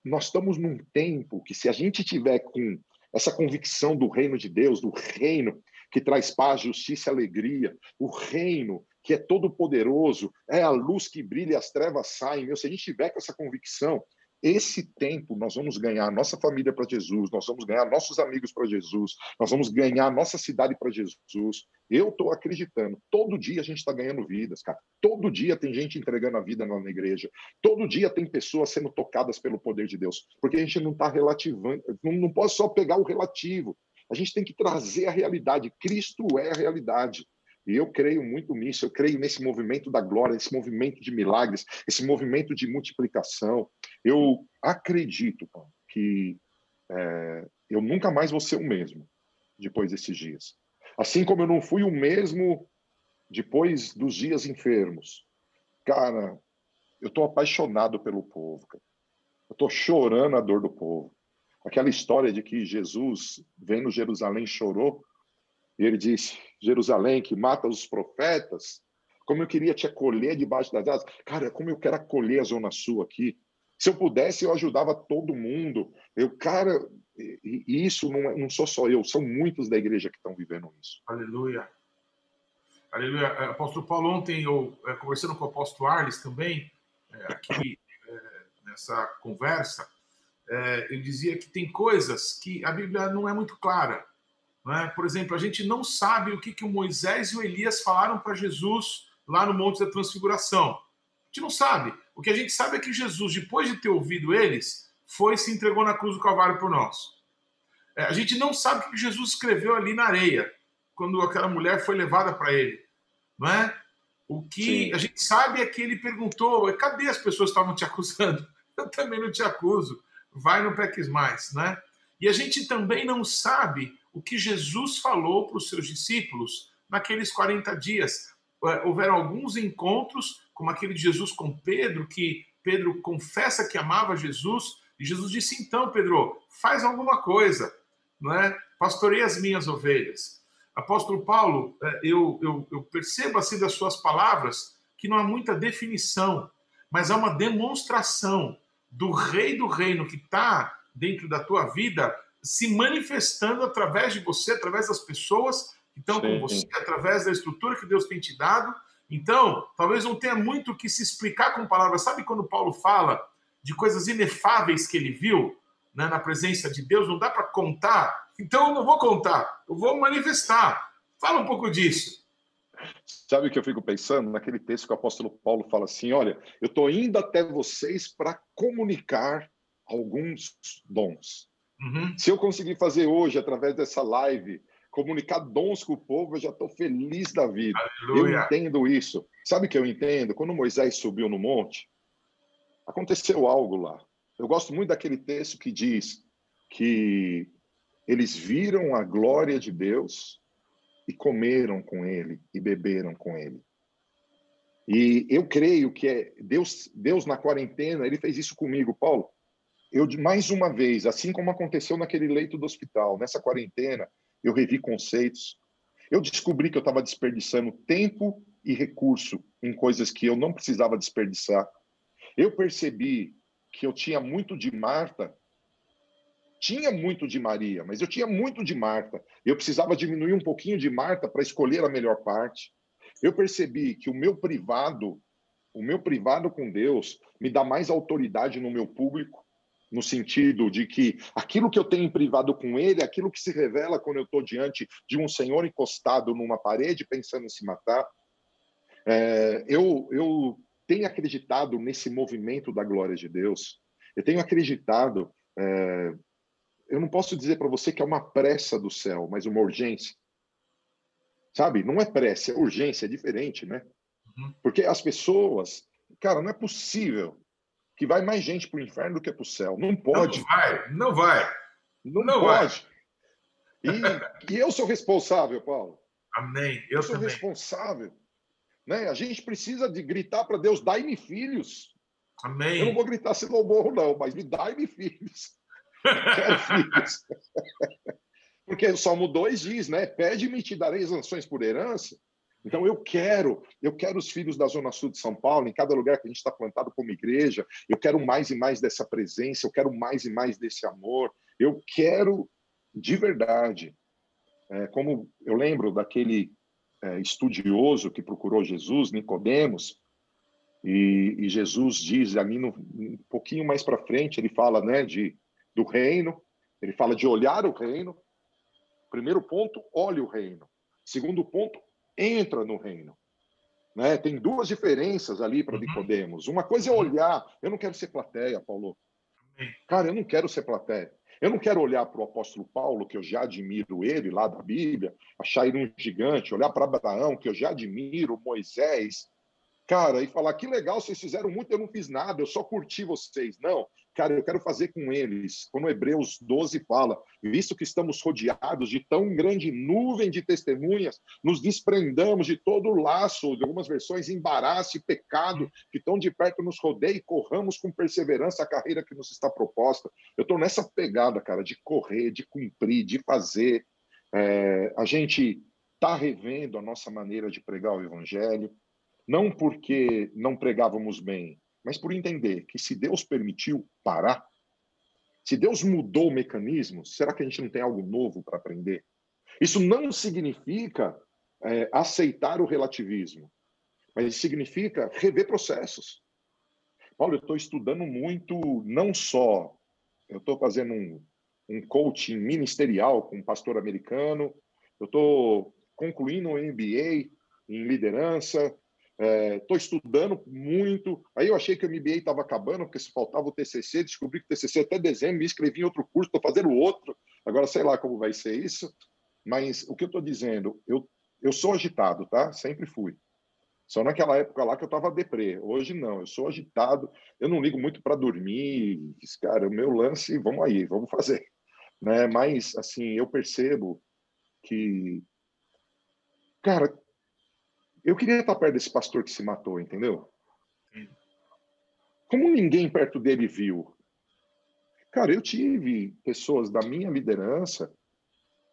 nós estamos num tempo que, se a gente tiver com essa convicção do reino de Deus, do reino que traz paz, justiça e alegria, o reino que é todo poderoso, é a luz que brilha as trevas saem. Meu, se a gente tiver com essa convicção, esse tempo nós vamos ganhar nossa família para Jesus, nós vamos ganhar nossos amigos para Jesus, nós vamos ganhar nossa cidade para Jesus. Eu estou acreditando. Todo dia a gente está ganhando vidas, cara. Todo dia tem gente entregando a vida na igreja. Todo dia tem pessoas sendo tocadas pelo poder de Deus. Porque a gente não está relativando, não, não pode só pegar o relativo. A gente tem que trazer a realidade. Cristo é a realidade. E eu creio muito nisso, eu creio nesse movimento da glória, esse movimento de milagres, esse movimento de multiplicação. Eu acredito que é, eu nunca mais vou ser o mesmo depois desses dias. Assim como eu não fui o mesmo depois dos dias enfermos. Cara, eu estou apaixonado pelo povo. Cara. Eu estou chorando a dor do povo. Aquela história de que Jesus, vendo Jerusalém, chorou e ele disse: Jerusalém, que mata os profetas, como eu queria te acolher debaixo das asas. Cara, como eu quero acolher a Zona Sul aqui. Se eu pudesse, eu ajudava todo mundo. Eu, cara, e isso não, é, não sou só eu, são muitos da igreja que estão vivendo isso. Aleluia. Aleluia. É, apóstolo Paulo, ontem eu, é, conversando com o apóstolo Arles também, aqui nessa conversa, é, eu dizia que tem coisas que a Bíblia não é muito clara. Né? Por exemplo, a gente não sabe o que, que o Moisés e o Elias falaram para Jesus lá no Monte da Transfiguração. A gente não sabe. O que a gente sabe é que Jesus, depois de ter ouvido eles, foi e se entregou na cruz do Calvário por nós. É, a gente não sabe o que Jesus escreveu ali na areia, quando aquela mulher foi levada para ele. Não é? O que Sim. a gente sabe é que ele perguntou: cadê as pessoas que estavam te acusando? Eu também não te acuso. Vai, no peques mais, né? E a gente também não sabe o que Jesus falou para os seus discípulos naqueles 40 dias. É, houveram alguns encontros, como aquele de Jesus com Pedro, que Pedro confessa que amava Jesus, e Jesus disse: então, Pedro, faz alguma coisa, não é? Pastorei as minhas ovelhas. Apóstolo Paulo, é, eu, eu, eu percebo assim das suas palavras que não há muita definição, mas há uma demonstração do rei do reino que está dentro da tua vida se manifestando através de você, através das pessoas que estão com você, através da estrutura que Deus tem te dado. Então, talvez não tenha muito o que se explicar com palavras. Sabe quando Paulo fala de coisas inefáveis que ele viu né, na presença de Deus? Não dá para contar então eu não vou contar, eu vou manifestar. Fala um pouco disso. Sabe o que eu fico pensando? Naquele texto que o apóstolo Paulo fala assim: olha, eu estou indo até vocês para comunicar alguns dons. Uhum. Se eu conseguir fazer hoje, através dessa live, comunicar dons com o povo, eu já estou feliz da vida. Aleluia. Eu entendo isso. Sabe o que eu entendo? Quando Moisés subiu no monte, aconteceu algo lá. Eu gosto muito daquele texto que diz que eles viram a glória de Deus e comeram com ele e beberam com ele. E eu creio que é Deus, Deus na quarentena, ele fez isso comigo, Paulo. Eu mais uma vez, assim como aconteceu naquele leito do hospital, nessa quarentena, eu revi conceitos. Eu descobri que eu estava desperdiçando tempo e recurso em coisas que eu não precisava desperdiçar. Eu percebi que eu tinha muito de Marta tinha muito de Maria, mas eu tinha muito de Marta. Eu precisava diminuir um pouquinho de Marta para escolher a melhor parte. Eu percebi que o meu privado, o meu privado com Deus, me dá mais autoridade no meu público, no sentido de que aquilo que eu tenho em privado com Ele, aquilo que se revela quando eu estou diante de um Senhor encostado numa parede pensando em se matar. É, eu, eu tenho acreditado nesse movimento da glória de Deus. Eu tenho acreditado é, eu não posso dizer para você que é uma pressa do céu, mas uma urgência. Sabe? Não é pressa, é urgência, é diferente, né? Uhum. Porque as pessoas, cara, não é possível que vai mais gente para o inferno do que para o céu. Não pode. Não vai, não vai. Não, não pode. Vai. E, e, eu sou responsável, Paulo. Amém. Eu, eu sou também. responsável. Né? A gente precisa de gritar para Deus, dai-me filhos. Amém. Eu não vou gritar se não morro, não, mas me dai-me filhos. Quero filhos. Porque o Salmo 2 diz, né? Pede-me e te darei as nações por herança. Então eu quero, eu quero os filhos da Zona Sul de São Paulo, em cada lugar que a gente está plantado como igreja, eu quero mais e mais dessa presença, eu quero mais e mais desse amor, eu quero de verdade. É, como eu lembro daquele é, estudioso que procurou Jesus, Nicodemos, e, e Jesus diz ali no, um pouquinho mais para frente, ele fala, né, de do reino. Ele fala de olhar o reino. Primeiro ponto, olhe o reino. Segundo ponto, entra no reino. Né? Tem duas diferenças ali para uhum. Nicodemos. Uma coisa é olhar. Eu não quero ser plateia, Paulo. Cara, eu não quero ser plateia. Eu não quero olhar para o apóstolo Paulo, que eu já admiro ele lá da Bíblia, achar ele um gigante, olhar para Abraão, que eu já admiro, Moisés, cara, e falar que legal, vocês fizeram muito, eu não fiz nada, eu só curti vocês. Não, cara, eu quero fazer com eles, quando Hebreus 12 fala, visto que estamos rodeados de tão grande nuvem de testemunhas, nos desprendamos de todo o laço, de algumas versões, embaraço e pecado que tão de perto nos rodeia e corramos com perseverança a carreira que nos está proposta. Eu estou nessa pegada, cara, de correr, de cumprir, de fazer. É, a gente está revendo a nossa maneira de pregar o evangelho, não porque não pregávamos bem, mas por entender que se Deus permitiu parar, se Deus mudou o mecanismo, será que a gente não tem algo novo para aprender? Isso não significa é, aceitar o relativismo, mas significa rever processos. Paulo, eu estou estudando muito, não só, eu estou fazendo um, um coaching ministerial com um pastor americano, eu estou concluindo um MBA em liderança, estou é, estudando muito. Aí eu achei que o MBA estava acabando, porque se faltava o TCC, descobri que o TCC até dezembro, me inscrevi em outro curso, estou fazendo outro. Agora sei lá como vai ser isso. Mas o que eu estou dizendo, eu, eu sou agitado, tá? Sempre fui. Só naquela época lá que eu estava deprê. Hoje não, eu sou agitado, eu não ligo muito para dormir. Cara, o meu lance, vamos aí, vamos fazer. Né? Mas, assim, eu percebo que. Cara, eu queria estar perto desse pastor que se matou, entendeu? Como ninguém perto dele viu. Cara, eu tive pessoas da minha liderança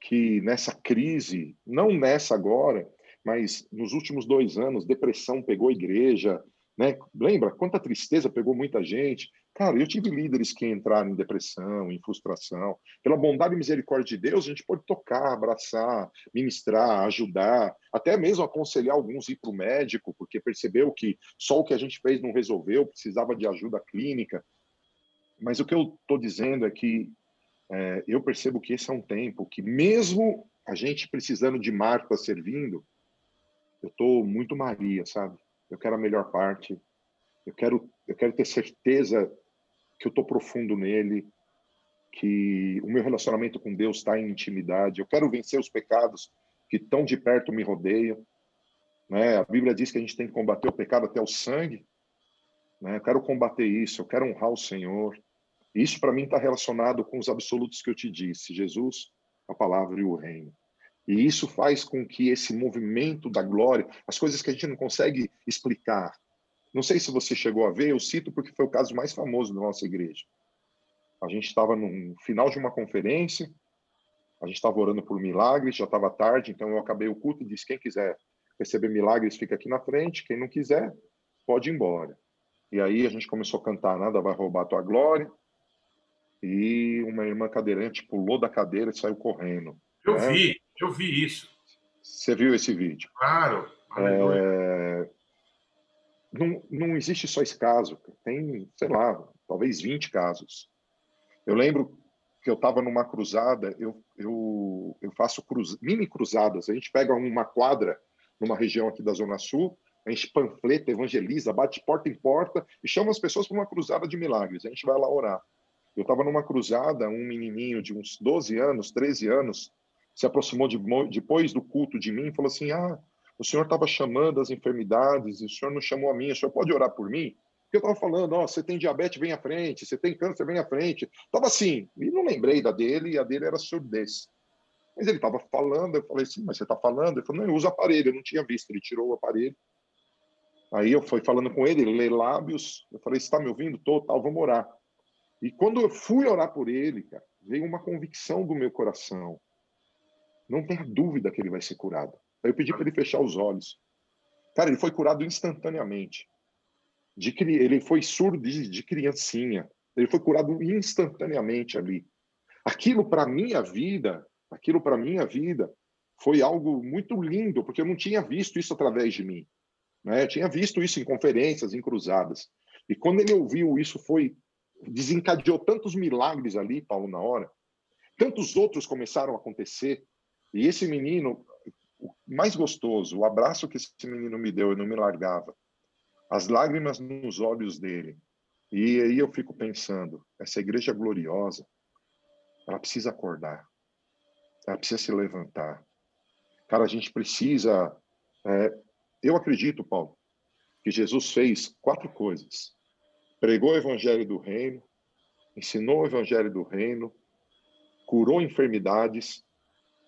que nessa crise, não nessa agora, mas nos últimos dois anos, depressão pegou a igreja, né? Lembra quanta tristeza pegou muita gente? Cara, eu tive líderes que entraram em depressão, em frustração. Pela bondade e misericórdia de Deus, a gente pode tocar, abraçar, ministrar, ajudar, até mesmo aconselhar alguns ir para o médico, porque percebeu que só o que a gente fez não resolveu, precisava de ajuda clínica. Mas o que eu estou dizendo é que é, eu percebo que esse é um tempo que, mesmo a gente precisando de Marta servindo, eu estou muito Maria, sabe? Eu quero a melhor parte. Eu quero, eu quero ter certeza que eu estou profundo nele, que o meu relacionamento com Deus está em intimidade. Eu quero vencer os pecados que tão de perto me rodeiam. Né? A Bíblia diz que a gente tem que combater o pecado até o sangue. Né? Eu quero combater isso. Eu quero honrar o Senhor. Isso para mim está relacionado com os absolutos que eu te disse: Jesus, a palavra e o reino. E isso faz com que esse movimento da glória, as coisas que a gente não consegue explicar. Não sei se você chegou a ver, eu cito porque foi o caso mais famoso da nossa igreja. A gente estava no final de uma conferência, a gente estava orando por milagres, já estava tarde, então eu acabei o culto e disse: quem quiser receber milagres, fica aqui na frente, quem não quiser, pode ir embora. E aí a gente começou a cantar: Nada vai roubar tua glória. E uma irmã cadeirante pulou da cadeira e saiu correndo. Eu né? vi, eu vi isso. Você viu esse vídeo? Claro. É... Não, não existe só esse caso. Tem, sei lá, talvez 20 casos. Eu lembro que eu estava numa cruzada, eu, eu, eu faço cruz, mini cruzadas. A gente pega uma quadra numa região aqui da Zona Sul, a gente panfleta, evangeliza, bate porta em porta e chama as pessoas para uma cruzada de milagres. A gente vai lá orar. Eu estava numa cruzada, um menininho de uns 12 anos, 13 anos, se aproximou de, depois do culto de mim e falou assim: Ah, o senhor estava chamando as enfermidades e o senhor não chamou a mim, o senhor pode orar por mim? Porque eu estava falando: Ó, você tem diabetes, vem à frente, você tem câncer, vem à frente. Estava assim, e não lembrei da dele, e a dele era surdez. Mas ele estava falando, eu falei assim: Mas você está falando? Ele falou: Não, eu uso aparelho, eu não tinha visto. Ele tirou o aparelho. Aí eu fui falando com ele, ele lê lábios. Eu falei: está me ouvindo? Tô, tal, vamos orar. E quando eu fui orar por ele, cara, veio uma convicção do meu coração não tenha dúvida que ele vai ser curado. Aí eu pedi para ele fechar os olhos. Cara, ele foi curado instantaneamente. De, ele foi surdo de, de criancinha. Ele foi curado instantaneamente ali. Aquilo para minha vida, aquilo para minha vida foi algo muito lindo, porque eu não tinha visto isso através de mim. Né? Eu tinha visto isso em conferências, em cruzadas. E quando ele ouviu isso, foi desencadeou tantos milagres ali, Paulo, na hora. Tantos outros começaram a acontecer. E esse menino, mais gostoso, o abraço que esse menino me deu, eu não me largava. As lágrimas nos olhos dele. E aí eu fico pensando, essa igreja gloriosa, ela precisa acordar. Ela precisa se levantar. Cara, a gente precisa. É, eu acredito, Paulo, que Jesus fez quatro coisas: pregou o evangelho do reino, ensinou o evangelho do reino, curou enfermidades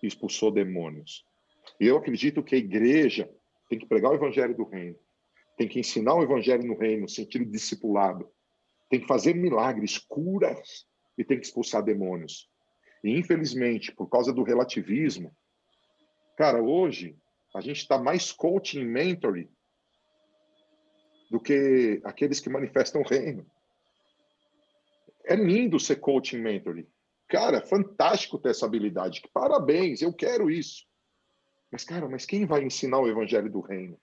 e expulsou demônios. Eu acredito que a igreja tem que pregar o evangelho do reino, tem que ensinar o evangelho no reino, no sentido discipulado, tem que fazer milagres, curas e tem que expulsar demônios. E infelizmente, por causa do relativismo, cara, hoje a gente está mais coaching mentoring do que aqueles que manifestam o reino. É lindo ser coaching mentoring. Cara, fantástico ter essa habilidade. Parabéns, eu quero isso. Mas, cara, mas quem vai ensinar o evangelho do reino?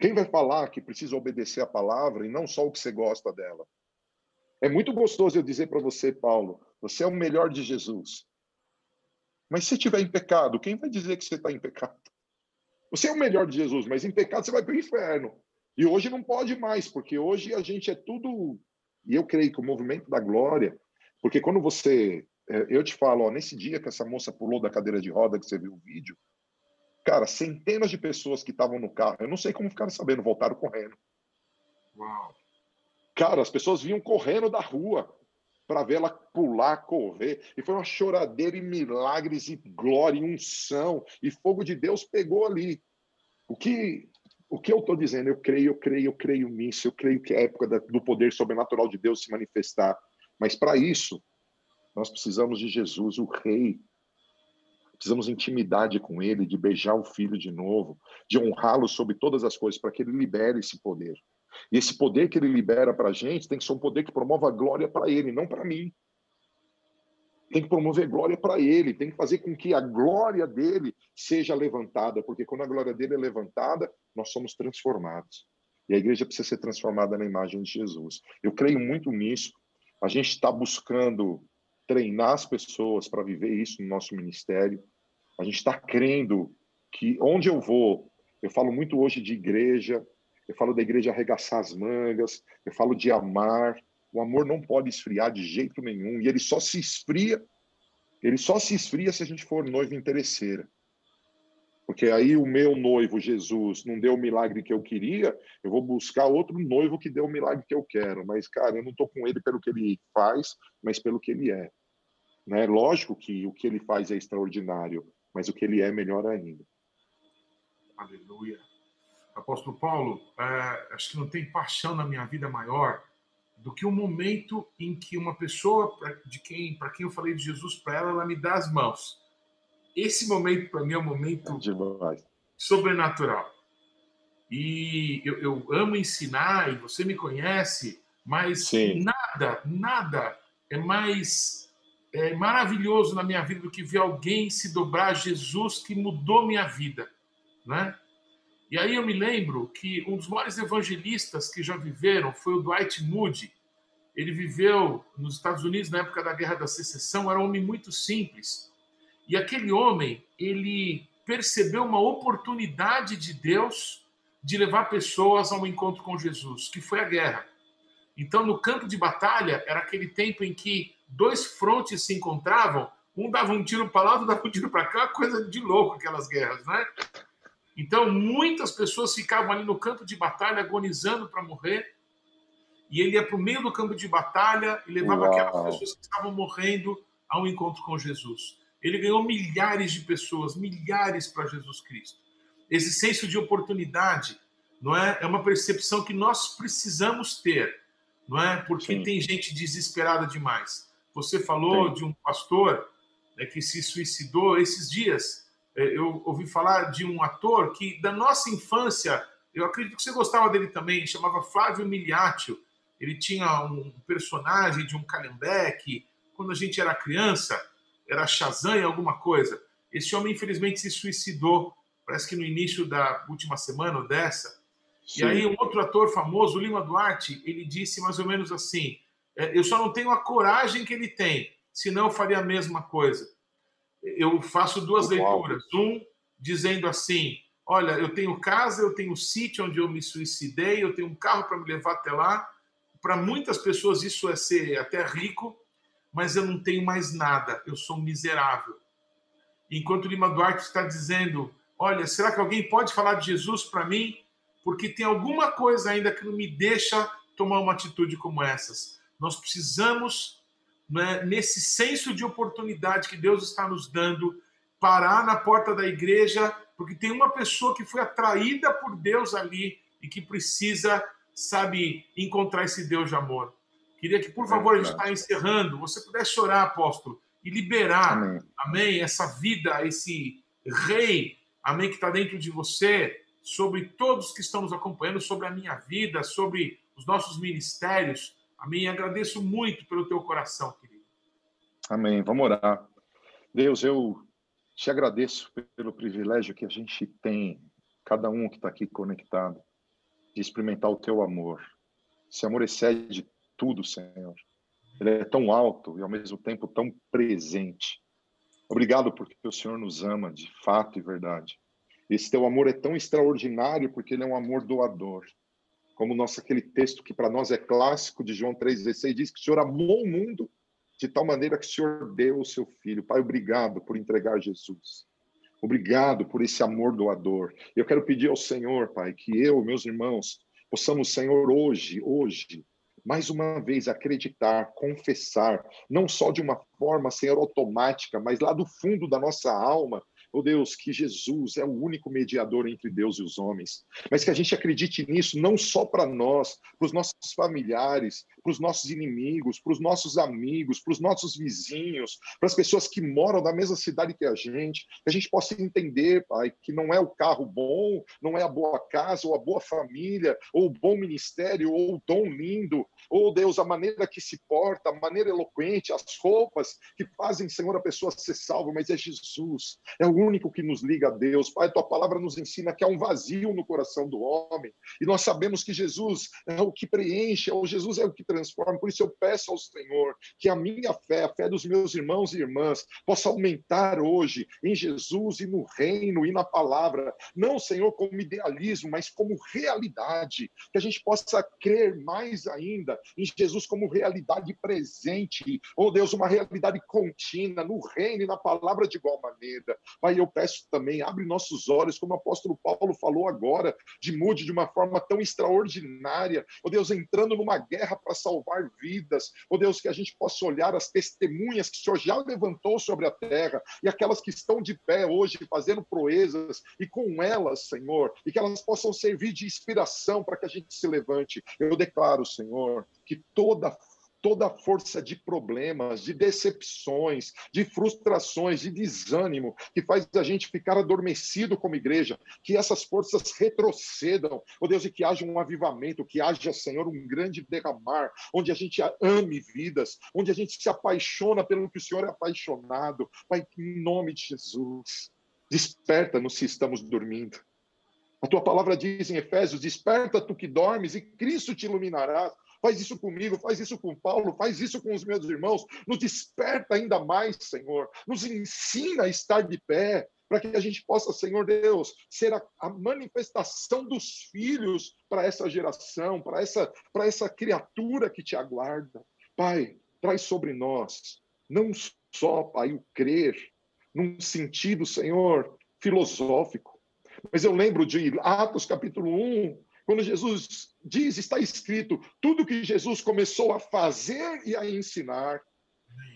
Quem vai falar que precisa obedecer a palavra e não só o que você gosta dela? É muito gostoso eu dizer para você, Paulo, você é o melhor de Jesus. Mas se estiver em pecado, quem vai dizer que você está em pecado? Você é o melhor de Jesus, mas em pecado você vai para o inferno. E hoje não pode mais, porque hoje a gente é tudo. E eu creio que o movimento da glória, porque quando você. É, eu te falo, ó, nesse dia que essa moça pulou da cadeira de roda, que você viu o vídeo, cara, centenas de pessoas que estavam no carro, eu não sei como ficaram sabendo, voltaram correndo. Uau. Cara, as pessoas vinham correndo da rua para vê-la pular, correr. E foi uma choradeira e milagres e glória e unção. E fogo de Deus pegou ali. O que, o que eu estou dizendo? Eu creio, eu creio, eu creio nisso. Eu creio que é a época do poder sobrenatural de Deus se manifestar. Mas para isso, nós precisamos de Jesus, o Rei. Precisamos intimidade com Ele, de beijar o Filho de novo, de honrá-lo sobre todas as coisas, para que Ele libere esse poder. E esse poder que ele libera para a gente tem que ser um poder que promova glória para ele, não para mim. Tem que promover glória para ele, tem que fazer com que a glória dele seja levantada, porque quando a glória dele é levantada, nós somos transformados. E a igreja precisa ser transformada na imagem de Jesus. Eu creio muito nisso. A gente está buscando treinar as pessoas para viver isso no nosso ministério. A gente está crendo que onde eu vou, eu falo muito hoje de igreja, eu falo da igreja arregaçar as mangas, eu falo de amar. O amor não pode esfriar de jeito nenhum, e ele só se esfria, ele só se esfria se a gente for noivo interesseira. Porque aí o meu noivo, Jesus, não deu o milagre que eu queria, eu vou buscar outro noivo que deu o milagre que eu quero. Mas, cara, eu não estou com ele pelo que ele faz, mas pelo que ele é. Né? Lógico que o que ele faz é extraordinário, mas o que ele é melhor ainda. Aleluia apóstolo Paulo, é, acho que não tem paixão na minha vida maior do que o momento em que uma pessoa de quem, para quem eu falei de Jesus para ela, ela me dá as mãos. Esse momento para mim é um momento Demais. sobrenatural. E eu, eu, amo ensinar, e você me conhece, mas Sim. nada, nada é mais é, maravilhoso na minha vida do que ver alguém se dobrar a Jesus que mudou minha vida, né? E aí eu me lembro que um dos maiores evangelistas que já viveram foi o Dwight Moody. Ele viveu nos Estados Unidos na época da Guerra da Secessão, era um homem muito simples. E aquele homem, ele percebeu uma oportunidade de Deus de levar pessoas ao encontro com Jesus, que foi a guerra. Então, no campo de batalha, era aquele tempo em que dois frontes se encontravam, um dava um tiro para lá, outro dava um tiro para cá, coisa de louco aquelas guerras, né? Então, muitas pessoas ficavam ali no campo de batalha agonizando para morrer. E ele ia para o meio do campo de batalha e levava Uau. aquelas pessoas que estavam morrendo ao encontro com Jesus. Ele ganhou milhares de pessoas, milhares para Jesus Cristo. Esse senso de oportunidade, não é? É uma percepção que nós precisamos ter, não é? Porque Sim. tem gente desesperada demais. Você falou Sim. de um pastor né, que se suicidou esses dias. É, eu ouvi falar de um ator que, da nossa infância, eu acredito que você gostava dele também, chamava Flávio Miliaccio. Ele tinha um personagem de um Calhambeque. Quando a gente era criança, era Shazam e alguma coisa. Esse homem, infelizmente, se suicidou, parece que no início da última semana ou dessa. Sim. E aí, um outro ator famoso, Lima Duarte, ele disse mais ou menos assim: Eu só não tenho a coragem que ele tem, senão eu faria a mesma coisa eu faço duas leituras. Um dizendo assim: olha, eu tenho casa, eu tenho sítio onde eu me suicidei, eu tenho um carro para me levar até lá. Para muitas pessoas isso é ser até rico, mas eu não tenho mais nada, eu sou um miserável. Enquanto Lima Duarte está dizendo: olha, será que alguém pode falar de Jesus para mim? Porque tem alguma coisa ainda que não me deixa tomar uma atitude como essas. Nós precisamos né, nesse senso de oportunidade que Deus está nos dando, parar na porta da igreja, porque tem uma pessoa que foi atraída por Deus ali e que precisa, sabe, encontrar esse Deus de amor. Queria que, por é favor, a gente está encerrando, você pudesse orar, apóstolo, e liberar, amém. amém, essa vida, esse rei, amém, que está dentro de você, sobre todos que estão nos acompanhando, sobre a minha vida, sobre os nossos ministérios, Amém. Agradeço muito pelo teu coração, querido. Amém. Vamos orar. Deus, eu te agradeço pelo privilégio que a gente tem, cada um que está aqui conectado, experimentar o teu amor. Esse amor excede tudo, Senhor. Ele é tão alto e ao mesmo tempo tão presente. Obrigado porque o Senhor nos ama de fato e verdade. Esse teu amor é tão extraordinário porque ele é um amor doador. Como nosso aquele texto que para nós é clássico de João 3:16 diz que o Senhor amou o mundo de tal maneira que o Senhor deu o seu filho. Pai, obrigado por entregar Jesus. Obrigado por esse amor doador. Eu quero pedir ao Senhor, Pai, que eu, meus irmãos, possamos, Senhor, hoje, hoje, mais uma vez acreditar, confessar, não só de uma forma, Senhor, automática, mas lá do fundo da nossa alma, oh Deus, que Jesus é o único mediador entre Deus e os homens, mas que a gente acredite nisso não só para nós, para os nossos familiares, para os nossos inimigos, para os nossos amigos, para os nossos vizinhos, para as pessoas que moram na mesma cidade que a gente, que a gente possa entender, Pai, que não é o carro bom, não é a boa casa, ou a boa família, ou o bom ministério, ou o dom lindo, ou Deus, a maneira que se porta, a maneira eloquente, as roupas que fazem, Senhor, a pessoa ser salva, mas é Jesus, é o único que nos liga a Deus. Pai, tua palavra nos ensina que há um vazio no coração do homem, e nós sabemos que Jesus é o que preenche, ou Jesus é o que transforma. Por isso eu peço ao Senhor que a minha fé, a fé dos meus irmãos e irmãs, possa aumentar hoje em Jesus e no reino e na palavra, não, Senhor, como idealismo, mas como realidade, que a gente possa crer mais ainda em Jesus como realidade presente, oh Deus, uma realidade contínua no reino e na palavra de igual maneira. Pai, eu peço também, abre nossos olhos, como o apóstolo Paulo falou agora, de mude de uma forma tão extraordinária. Oh Deus, entrando numa guerra para salvar vidas. Oh Deus, que a gente possa olhar as testemunhas que o Senhor já levantou sobre a terra e aquelas que estão de pé hoje fazendo proezas e com elas, Senhor, e que elas possam servir de inspiração para que a gente se levante. Eu declaro, Senhor, que toda toda a força de problemas, de decepções, de frustrações, de desânimo que faz a gente ficar adormecido como igreja, que essas forças retrocedam, oh Deus, e que haja um avivamento, que haja, Senhor, um grande derramar, onde a gente ame vidas, onde a gente se apaixona pelo que o Senhor é apaixonado. Pai, em nome de Jesus, desperta-nos se estamos dormindo. A tua palavra diz em Efésios: Desperta tu que dormes, e Cristo te iluminará faz isso comigo, faz isso com Paulo, faz isso com os meus irmãos, nos desperta ainda mais, Senhor, nos ensina a estar de pé, para que a gente possa, Senhor Deus, ser a, a manifestação dos filhos para essa geração, para essa, para essa criatura que te aguarda. Pai, traz sobre nós, não só, Pai, o crer, num sentido, Senhor, filosófico, mas eu lembro de Atos capítulo 1, quando Jesus diz, está escrito, tudo que Jesus começou a fazer e a ensinar.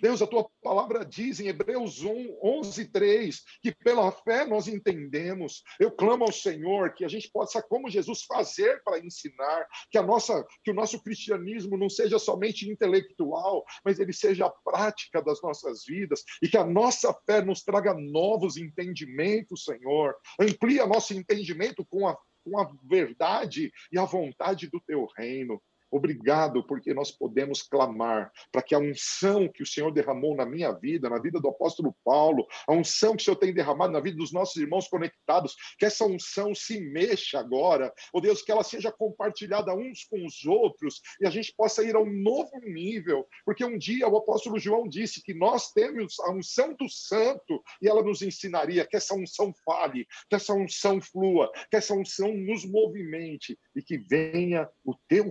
Deus, a tua palavra diz em Hebreus 1, 11, 3, que pela fé nós entendemos. Eu clamo ao Senhor que a gente possa, como Jesus, fazer para ensinar, que, a nossa, que o nosso cristianismo não seja somente intelectual, mas ele seja a prática das nossas vidas e que a nossa fé nos traga novos entendimentos, Senhor. Amplia nosso entendimento com a com a verdade e a vontade do teu reino. Obrigado, porque nós podemos clamar para que a unção que o Senhor derramou na minha vida, na vida do apóstolo Paulo, a unção que o Senhor tem derramado na vida dos nossos irmãos conectados, que essa unção se mexa agora, oh Deus, que ela seja compartilhada uns com os outros e a gente possa ir a um novo nível, porque um dia o apóstolo João disse que nós temos a unção do santo e ela nos ensinaria que essa unção fale, que essa unção flua, que essa unção nos movimente e que venha o teu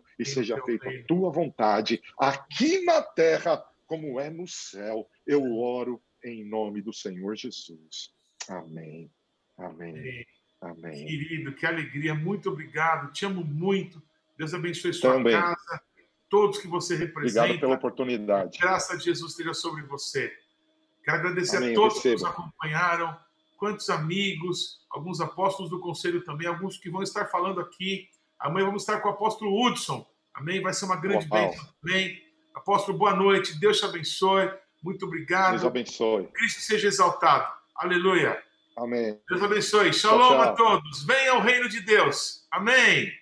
reino e seja feita a tua vontade, aqui na terra, como é no céu. Eu oro em nome do Senhor Jesus. Amém. Amém. Amém. Querido, que alegria. Muito obrigado. Te amo muito. Deus abençoe sua Também. casa, todos que você representa. Obrigado pela oportunidade. Graça de Jesus esteja sobre você. Quero agradecer Amém. a todos Receba. que nos acompanharam, quantos amigos, alguns apóstolos do conselho também, alguns que vão estar falando aqui Amanhã vamos estar com o apóstolo Hudson. Amém? Vai ser uma grande Uau. bênção também. Apóstolo, boa noite. Deus te abençoe. Muito obrigado. Deus abençoe. Cristo seja exaltado. Aleluia. Amém. Deus abençoe. Shalom tchau, tchau. a todos. Venha ao reino de Deus. Amém.